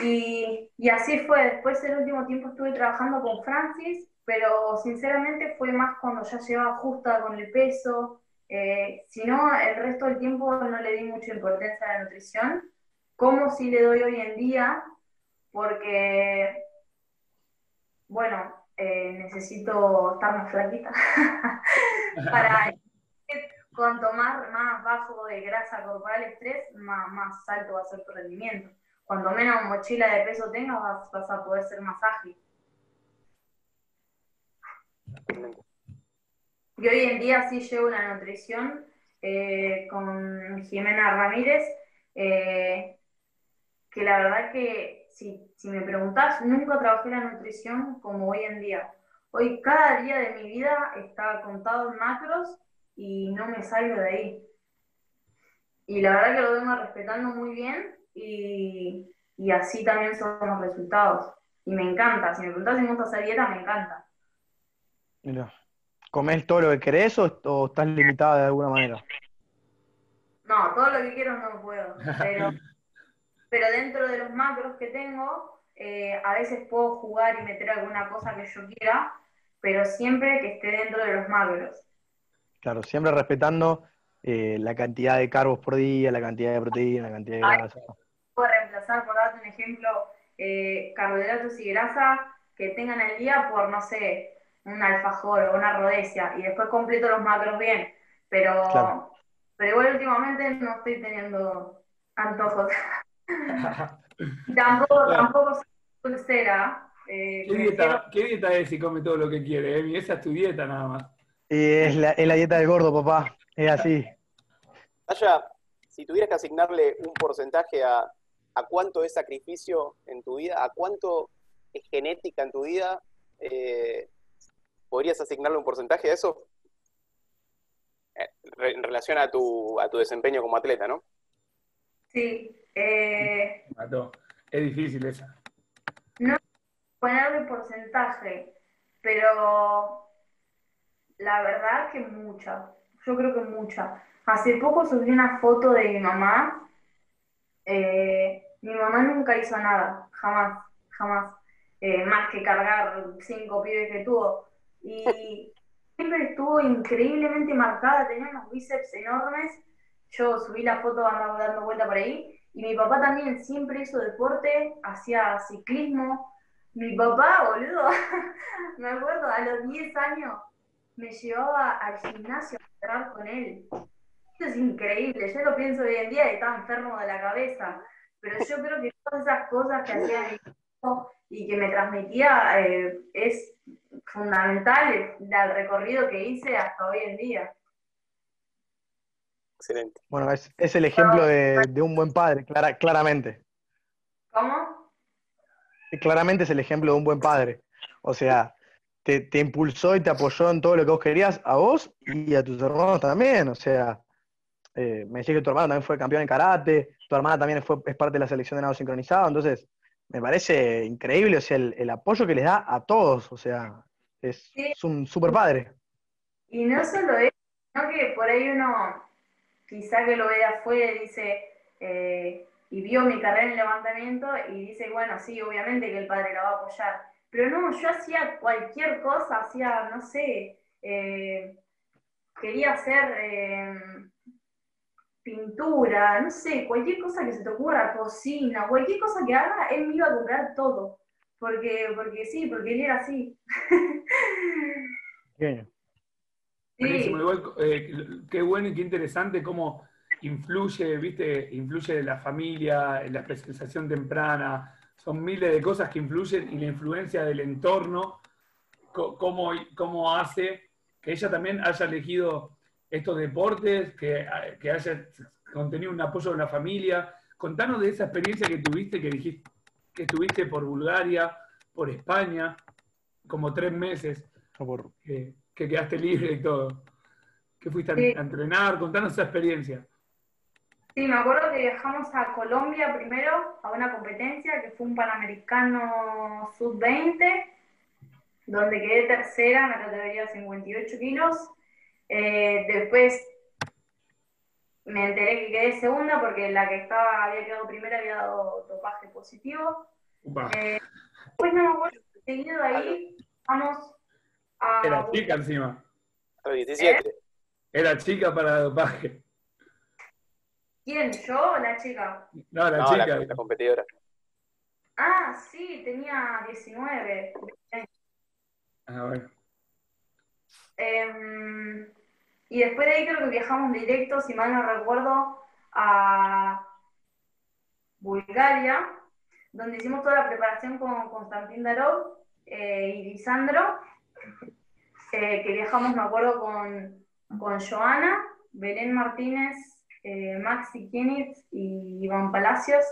Y, y, así fue. Después, el último tiempo, estuve trabajando con Francis, pero sinceramente fue más cuando ya llevaba justa con el peso. Eh, si no, el resto del tiempo no le di mucha importancia a la nutrición, como si le doy hoy en día, porque, bueno, eh, necesito estar más flaquita para cuanto más, más bajo de grasa corporal estrés, más, más alto va a ser tu rendimiento. Cuanto menos mochila de peso tengas, vas, vas a poder ser más ágil. Y hoy en día sí llevo una nutrición eh, con Jimena Ramírez, eh, que la verdad que si, me preguntás, nunca trabajé la nutrición como hoy en día. Hoy cada día de mi vida está contado en macros y no me salgo de ahí. Y la verdad que lo vengo respetando muy bien y, así también son los resultados. Y me encanta, si me preguntás si me gusta dieta, me encanta. Mira, ¿comés todo lo que querés o, estás limitada de alguna manera? No, todo lo que quiero no puedo, pero, pero dentro de los macros que tengo, eh, a veces puedo jugar y meter alguna cosa que yo quiera, pero siempre que esté dentro de los macros. Claro, siempre respetando eh, la cantidad de carbos por día, la cantidad de proteína, la cantidad de grasa. Puedo reemplazar, por darte un ejemplo, eh, carbohidratos y grasa que tengan el día por, no sé, un alfajor o una rodesia y después completo los macros bien. Pero, pero igual últimamente no estoy teniendo antojos. tampoco, tampoco soy dulcera. Eh, ¿Qué, dieta, es si come todo lo que quiere? Eh? Esa es tu dieta nada más. es, la, es la dieta del gordo, papá. Es así. Aya, si tuvieras que asignarle un porcentaje a, a cuánto es sacrificio en tu vida, a cuánto es genética en tu vida, eh, ¿podrías asignarle un porcentaje a eso? Eh, en relación a tu, a tu desempeño como atleta, ¿no? Sí. Eh, es difícil esa. No ponerle porcentaje, pero la verdad que mucha. Yo creo que mucha. Hace poco subí una foto de mi mamá. Eh, mi mamá nunca hizo nada, jamás, jamás. más que cargar cinco pibes que tuvo y siempre estuvo increíblemente marcada, tenía unos bíceps enormes. Yo subí la foto andando dando vuelta por ahí. Y mi papá también siempre hizo deporte, hacía ciclismo. Mi papá, boludo, me acuerdo, a los 10 años me llevaba al gimnasio a entrar con él. Esto es increíble, yo lo pienso hoy en día y estaba enfermo de la cabeza. Pero yo creo que todas esas cosas que hacía y que me transmitía eh, es fundamental el, recorrido que hice hasta hoy en día. Excelente. Bueno, es, el ejemplo de, un buen padre, claramente. ¿Cómo? Claramente es el ejemplo de un buen padre. O sea, te, impulsó y te apoyó en todo lo que vos querías, a vos y a tus hermanos también. O sea, eh, me decís que tu hermano también fue campeón en karate, tu hermana también fue, es parte de la selección de nado sincronizado, entonces me parece increíble, o sea, el, apoyo que les da a todos, o sea, es, un super padre. Y no solo eso, sino que por ahí uno, quizá que lo ve de afuera, dice, eh, y vio mi carrera en levantamiento y dice, bueno, sí, obviamente que el padre la va a apoyar. Pero no, yo hacía cualquier cosa, hacía, no sé, eh, quería hacer eh, pintura, no sé, cualquier cosa que se te ocurra, cocina, cualquier cosa que haga, él me iba a comprar todo. Porque, porque sí, porque él era así. Bien. Sí. Eh, qué bueno y qué interesante cómo influye, viste, influye la familia, la presentación temprana, son miles de cosas que influyen y la influencia del entorno, cómo, cómo hace que ella también haya elegido estos deportes, que, que haya contenido un apoyo en la familia. Contanos de esa experiencia que tuviste, que dijiste que estuviste por Bulgaria, por España, como tres meses, que, quedaste libre y todo. Que fuiste a, entrenar, contanos esa experiencia. Sí, me acuerdo que viajamos a Colombia primero a una competencia que fue un Panamericano Sub-20, donde quedé tercera en la categoría de 58 kilos. Eh, después me enteré que quedé segunda porque la que estaba había quedado primera había dado topaje positivo. Eh, después no acuerdo, seguido de ahí vamos a... Era chica encima. 17. ¿Eh? Era chica para dopaje. ¿Quién? ¿Yo o la chica? No, la No, chica. la, la competidora. Ah, sí, tenía 19. Ah, bueno. Em, y después de ahí creo que viajamos directo, si mal no recuerdo, a Bulgaria, donde hicimos toda la preparación con Constantín Darov eh, y Lisandro, eh, que viajamos, me acuerdo, con, con Joana, Belén Martínez, eh, Maxi Kienitz y Iván Palacios.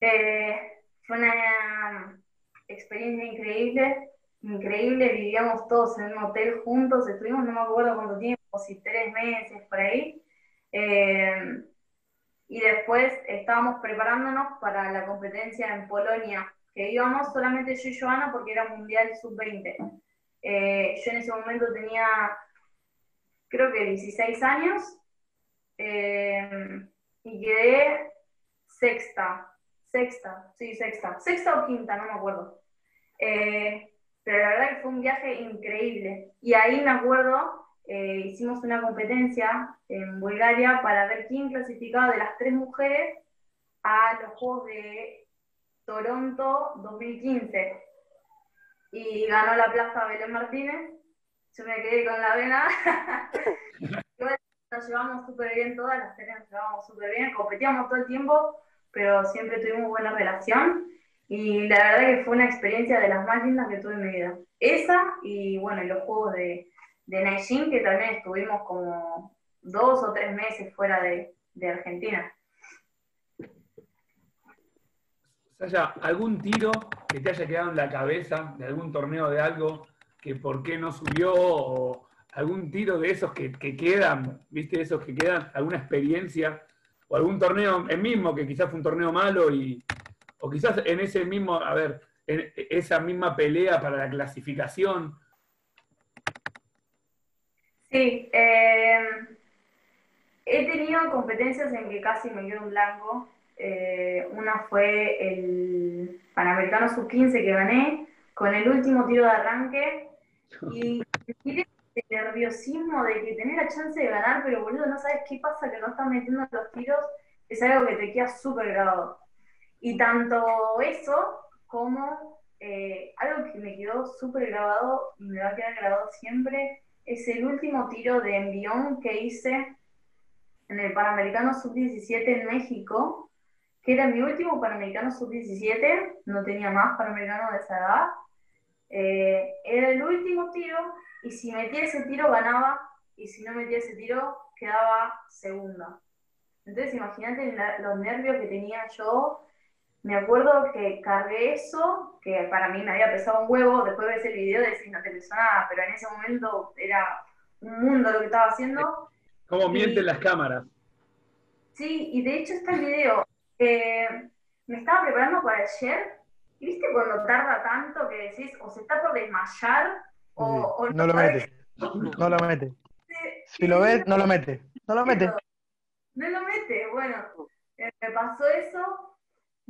Eh, fue una experiencia increíble, increíble, vivíamos todos en un hotel juntos, estuvimos no me acuerdo cuánto tiempo, si tres meses por ahí. Eh, y después estábamos preparándonos para la competencia en Polonia, que íbamos solamente yo y Joana porque era Mundial Sub-20. Eh, yo en ese momento tenía, creo que 16 años, eh, y quedé sexta, sexta, sí, sexta, sexta o quinta, no me acuerdo. Pero la verdad que fue un viaje increíble. Y ahí me acuerdo, eh, hicimos una competencia en Bulgaria para ver quién clasificaba de las tres mujeres a los Juegos de Toronto 2015. Y ganó la plaza Belén Martínez. Yo me quedé con la vena. Nos llevamos súper bien todas, las tres nos llevamos súper bien, competíamos todo el tiempo, pero siempre tuvimos buena relación. Y la verdad que fue una experiencia de las más lindas que tuve en mi vida. Esa y bueno, los juegos de, de Nanjing, que también estuvimos como dos o tres meses fuera de, de Argentina. Saya, ¿algún tiro que te haya quedado en la cabeza de algún torneo de algo que por qué no subió? Algún tiro de esos que, que quedan, ¿viste? Esos que quedan, alguna experiencia o algún torneo el mismo que quizás fue un torneo malo y o quizás en ese mismo, a ver, en esa misma pelea para la clasificación. Sí, eh, he tenido competencias en que casi me quedo en blanco. Eh, una fue el Panamericano Sub-15 que gané con el último tiro de arranque y el nerviosismo de que tenés la chance de ganar, pero boludo, no sabes qué pasa que no estás metiendo los tiros, es algo que te queda súper grabado. Y tanto eso como eh, algo que me quedó súper grabado y me va a quedar grabado siempre es el último tiro de envión que hice en el Panamericano Sub-17 en México, que era mi último Panamericano Sub-17, no tenía más Panamericano de esa edad. Eh, era el último tiro y si metía ese tiro ganaba y si no metía ese tiro quedaba segunda. Entonces imagínate los nervios que tenía yo me acuerdo que cargué eso, que para mí me había pesado un huevo, después ves el video y decís, no te pesó nada, pero en ese momento era un mundo lo que estaba haciendo. ¿Cómo Y- mienten las cámaras? Sí, y de hecho está el video. Eh, me estaba preparando para ayer, y viste cuando tarda tanto que decís, o se está por desmayar, o, o no lo mete. No lo mete. Si lo ves, no lo mete. No lo mete. No lo mete. Bueno, eh, me pasó eso,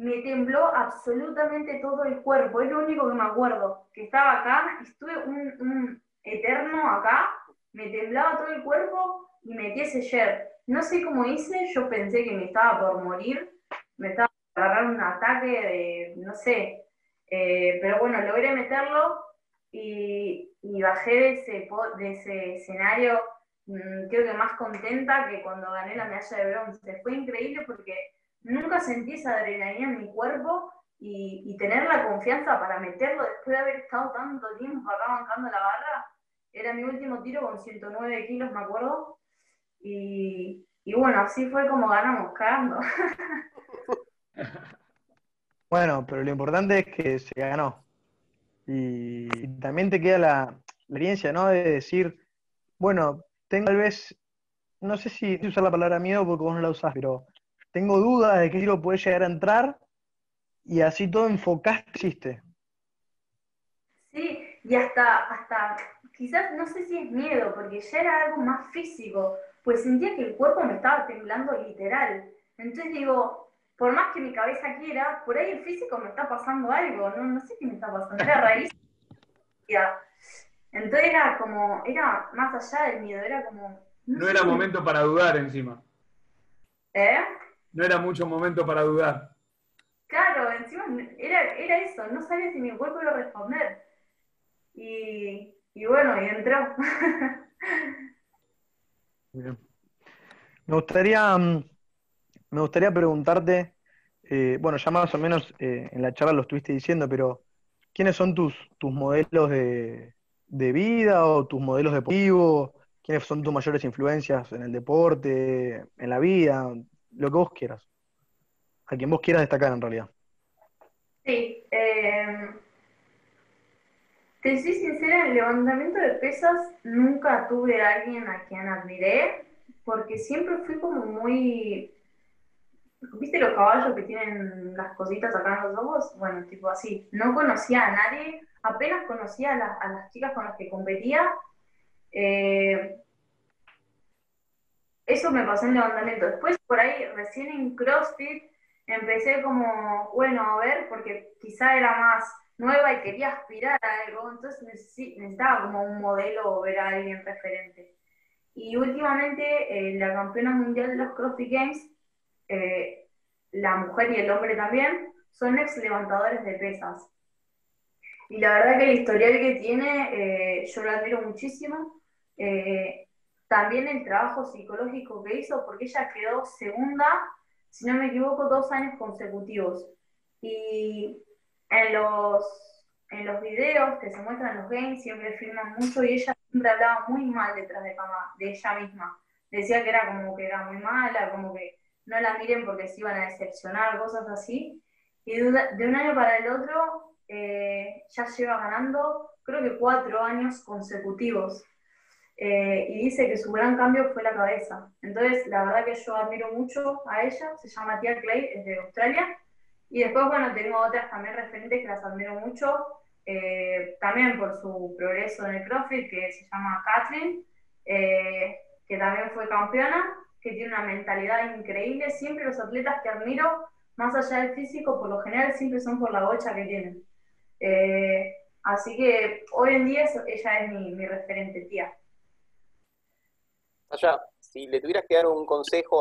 me tembló absolutamente todo el cuerpo. Es lo único que me acuerdo. Que estaba acá, estuve un, eterno acá, me temblaba todo el cuerpo y metí ese share. No sé cómo hice, yo pensé que me estaba por morir, me estaba por agarrar un ataque de, no sé. Eh, pero bueno, logré meterlo y, bajé de ese, de ese escenario mm, creo que más contenta que cuando gané la medalla de bronce. Fue increíble porque nunca sentí esa adrenalina en mi cuerpo y, tener la confianza para meterlo después de haber estado tanto tiempo acá bancando la barra. Era mi último tiro con 109 kilos, me acuerdo. Y, bueno, así fue como ganamos, cagando. Bueno, pero lo importante es que se ganó. Y, y también te queda la, la experiencia, ¿no? De decir, bueno, tengo tal vez no sé si usar la palabra miedo porque vos no la usás, pero tengo dudas de qué tiro puede llegar a entrar y así todo enfocaste chiste. Sí, y hasta, hasta, quizás no sé si es miedo, porque ya era algo más físico, pues sentía que el cuerpo me estaba temblando literal. Entonces digo, por más que mi cabeza quiera, por ahí el físico me está pasando algo, no, no sé qué me está pasando, era raíz. Entonces era como, era más allá del miedo, era como... No, era momento para dudar encima. ¿Eh? No era mucho momento para dudar. Claro, encima era, era eso, no sabía si mi cuerpo iba a responder. Y, y bueno, y entró. Me gustaría, mm, me gustaría preguntarte, eh, bueno, ya más o menos eh, en la charla lo estuviste diciendo, pero ¿quiénes son tus, tus modelos de, de vida o tus modelos deportivos? ¿Quiénes son tus mayores influencias en el deporte, en la vida? Lo que vos quieras. A quien vos quieras destacar en realidad. Sí. Eh, te soy sincera, en el levantamiento de pesas nunca tuve a alguien a quien admiré, porque siempre fui como muy... ¿Viste los caballos que tienen las cositas acá en los ojos? Bueno, tipo así. No conocía a nadie, apenas conocía a, las chicas con las que competía. Eh, eso me pasó en levantamiento. Después, por ahí, recién en CrossFit, empecé como, bueno, a ver, porque quizá era más nueva y quería aspirar a algo, entonces necesitaba como un modelo o ver a alguien referente. Y últimamente, eh, la campeona mundial de los CrossFit Games, eh, la mujer y el hombre también, son ex levantadores de pesas. Y la verdad que el historial que tiene, eh, yo lo admiro muchísimo. También el trabajo psicológico que hizo, porque ella quedó segunda, si no me equivoco, dos años consecutivos. Y en los, en los videos que se muestran en los games siempre filman mucho y ella siempre hablaba muy mal detrás de cama de ella misma. Decía que era como que era muy mala, como que no la miren porque se iban a decepcionar, cosas así. Y de, un año para el otro eh, ya lleva ganando, creo que cuatro años consecutivos. Eh, y dice que su gran cambio fue la cabeza. Entonces, la verdad que yo admiro mucho a ella, se llama Tia Clay, es de Australia, y después, bueno, tengo otras también referentes que las admiro mucho, eh, también por su progreso en el CrossFit, que se llama Kathleen, eh, que también fue campeona, que tiene una mentalidad increíble. Siempre los atletas que admiro, más allá del físico, por lo general siempre son por la bocha que tienen. Eh, así que hoy en día ella es mi, mi referente, tía. Allá, si le tuvieras que dar un consejo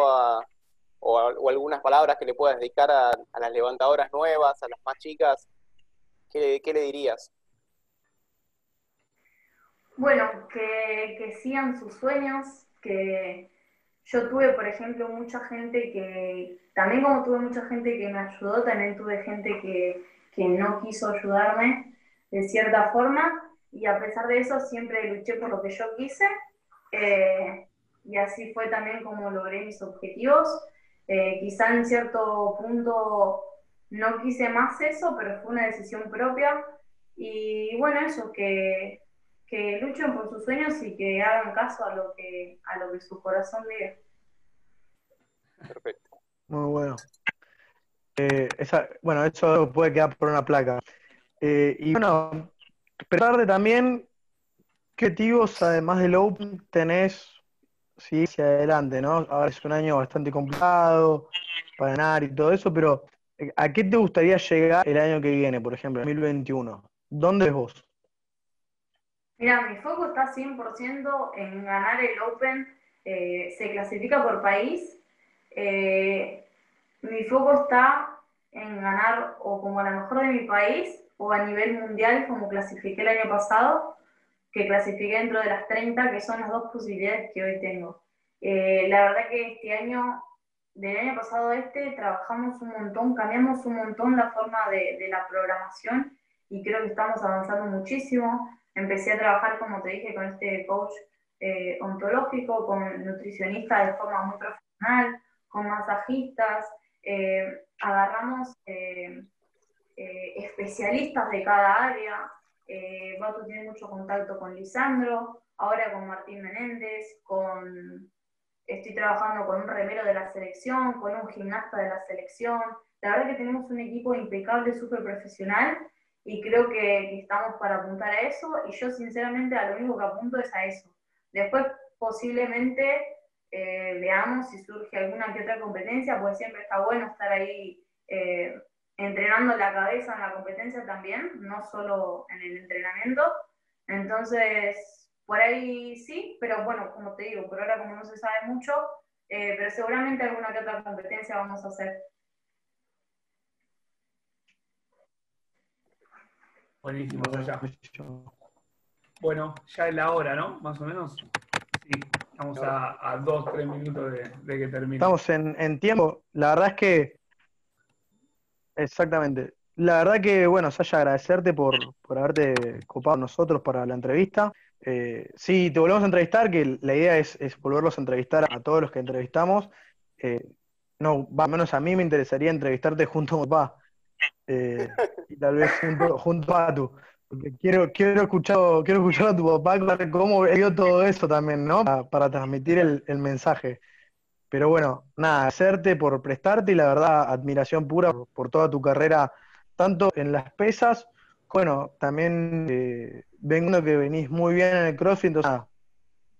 o, algunas palabras que le puedas dedicar a, las levantadoras nuevas, a las más chicas, ¿qué, le dirías? Bueno, que, que, sigan sus sueños, que yo tuve, por ejemplo, mucha gente que, también como tuve mucha gente que me ayudó, también tuve gente que, que no quiso ayudarme de cierta forma, y a pesar de eso siempre luché por lo que yo quise, eh, y así fue también como logré mis objetivos. Eh, quizá en cierto punto no quise más eso, pero fue una decisión propia. Y bueno, eso, que, que luchen por sus sueños y que hagan caso a lo que, a lo que su corazón diga. Perfecto. Muy bueno. Eh, bueno, eso puede quedar por una placa. Eh, y bueno, preguntarte también, ¿qué objetivos, además del Open, tenés sí, hacia adelante, ¿no? Ahora es un año bastante complicado para ganar y todo eso, pero eh, ¿a qué te gustaría llegar el año que viene, por ejemplo, 2021? ¿Dónde es vos? Mira, mi foco está 100% en ganar el Open. Eh, se clasifica por país. Eh, mi foco está en ganar o como la mejor de mi país o a nivel mundial como clasifiqué el año pasado que clasifique dentro de las 30, que son las dos posibilidades que hoy tengo. Eh, la verdad que este año, del año pasado a este, trabajamos un montón, cambiamos un montón la forma de, de la programación y creo que estamos avanzando muchísimo. Empecé a trabajar, como te dije, con este coach eh, ontológico, con nutricionistas de forma muy profesional, con masajistas, eh, agarramos especialistas de cada área, eh, tiene mucho contacto con Lisandro, ahora con Martín Menéndez, con estoy trabajando con un remero de la selección, con un gimnasta de la selección. La verdad que tenemos un equipo impecable, súper profesional y creo que, estamos para apuntar a eso y yo sinceramente a lo único que apunto es a eso. Después posiblemente eh, veamos si surge alguna que otra competencia, pues siempre está bueno estar ahí eh, entrenando la cabeza en la competencia también, no solo en el entrenamiento. Entonces, por ahí sí, pero bueno, como te digo, por ahora como no se sabe mucho, eh, pero seguramente alguna que otra competencia vamos a hacer. Buenísimo, ya. Bueno, ya es la hora, ¿no? Más o menos. Sí, estamos a, dos, tres minutos de, que termine. Estamos en, tiempo. La verdad es que. Exactamente. La verdad que, bueno, Sasha, agradecerte por, haberte copado nosotros para la entrevista. Eh, sí, te volvemos a entrevistar, que la idea es, volverlos a entrevistar a todos los que entrevistamos. Eh, no, al menos a mí me interesaría entrevistarte junto a papá. Eh, y tal vez junto, junto a tu. Porque quiero, quiero, escuchar, quiero escuchar a tu papá cómo vio todo eso también, ¿no? Para, transmitir el, mensaje. Pero bueno, nada, hacerte por prestarte y la verdad, admiración pura por, toda tu carrera, tanto en las pesas, bueno, también eh, vengo que venís muy bien en el CrossFit, entonces nada,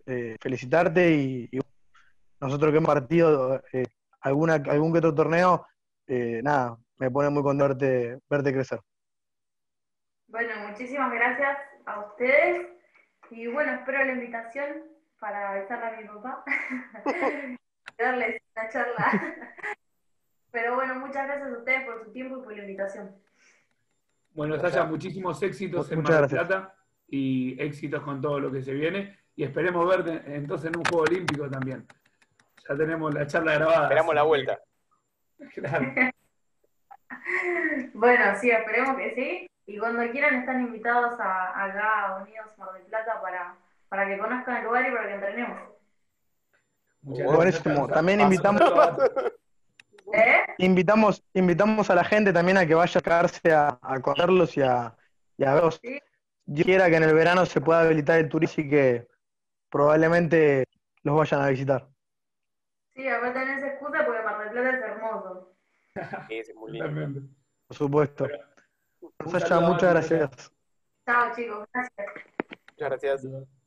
eh, felicitarte y, nosotros que hemos partido eh, alguna, algún que otro torneo, eh, nada, me pone muy contento verte, verte crecer. Bueno, muchísimas gracias a ustedes y bueno, espero la invitación para avisarle a mi papá, darles una charla. Pero bueno, muchas gracias a ustedes por su tiempo y por la invitación. Bueno, Sasha, muchísimos éxitos en Mar del Plata y éxitos con todo lo que se viene. Y esperemos verte entonces en un Juego Olímpico también. Ya tenemos la charla grabada. Esperamos la vuelta. Claro. bueno, sí, esperemos que sí. Y cuando quieran están invitados a, acá a Unidos Mar del Plata para, para que conozcan el lugar y para que entrenemos. Buenísimo. También invitamos, ¿Eh? invitamos, invitamos a la gente también a que vaya a quedarse a, a conocerlos y a, y a verlos. Yo quiera que en el verano se pueda habilitar el turismo y que probablemente los vayan a visitar. Sí, aparte esa excusa porque Mar del Plata es hermoso. Sí, es muy lindo. Por supuesto. muchas gracias. Chao, chicos. Gracias. Muchas gracias.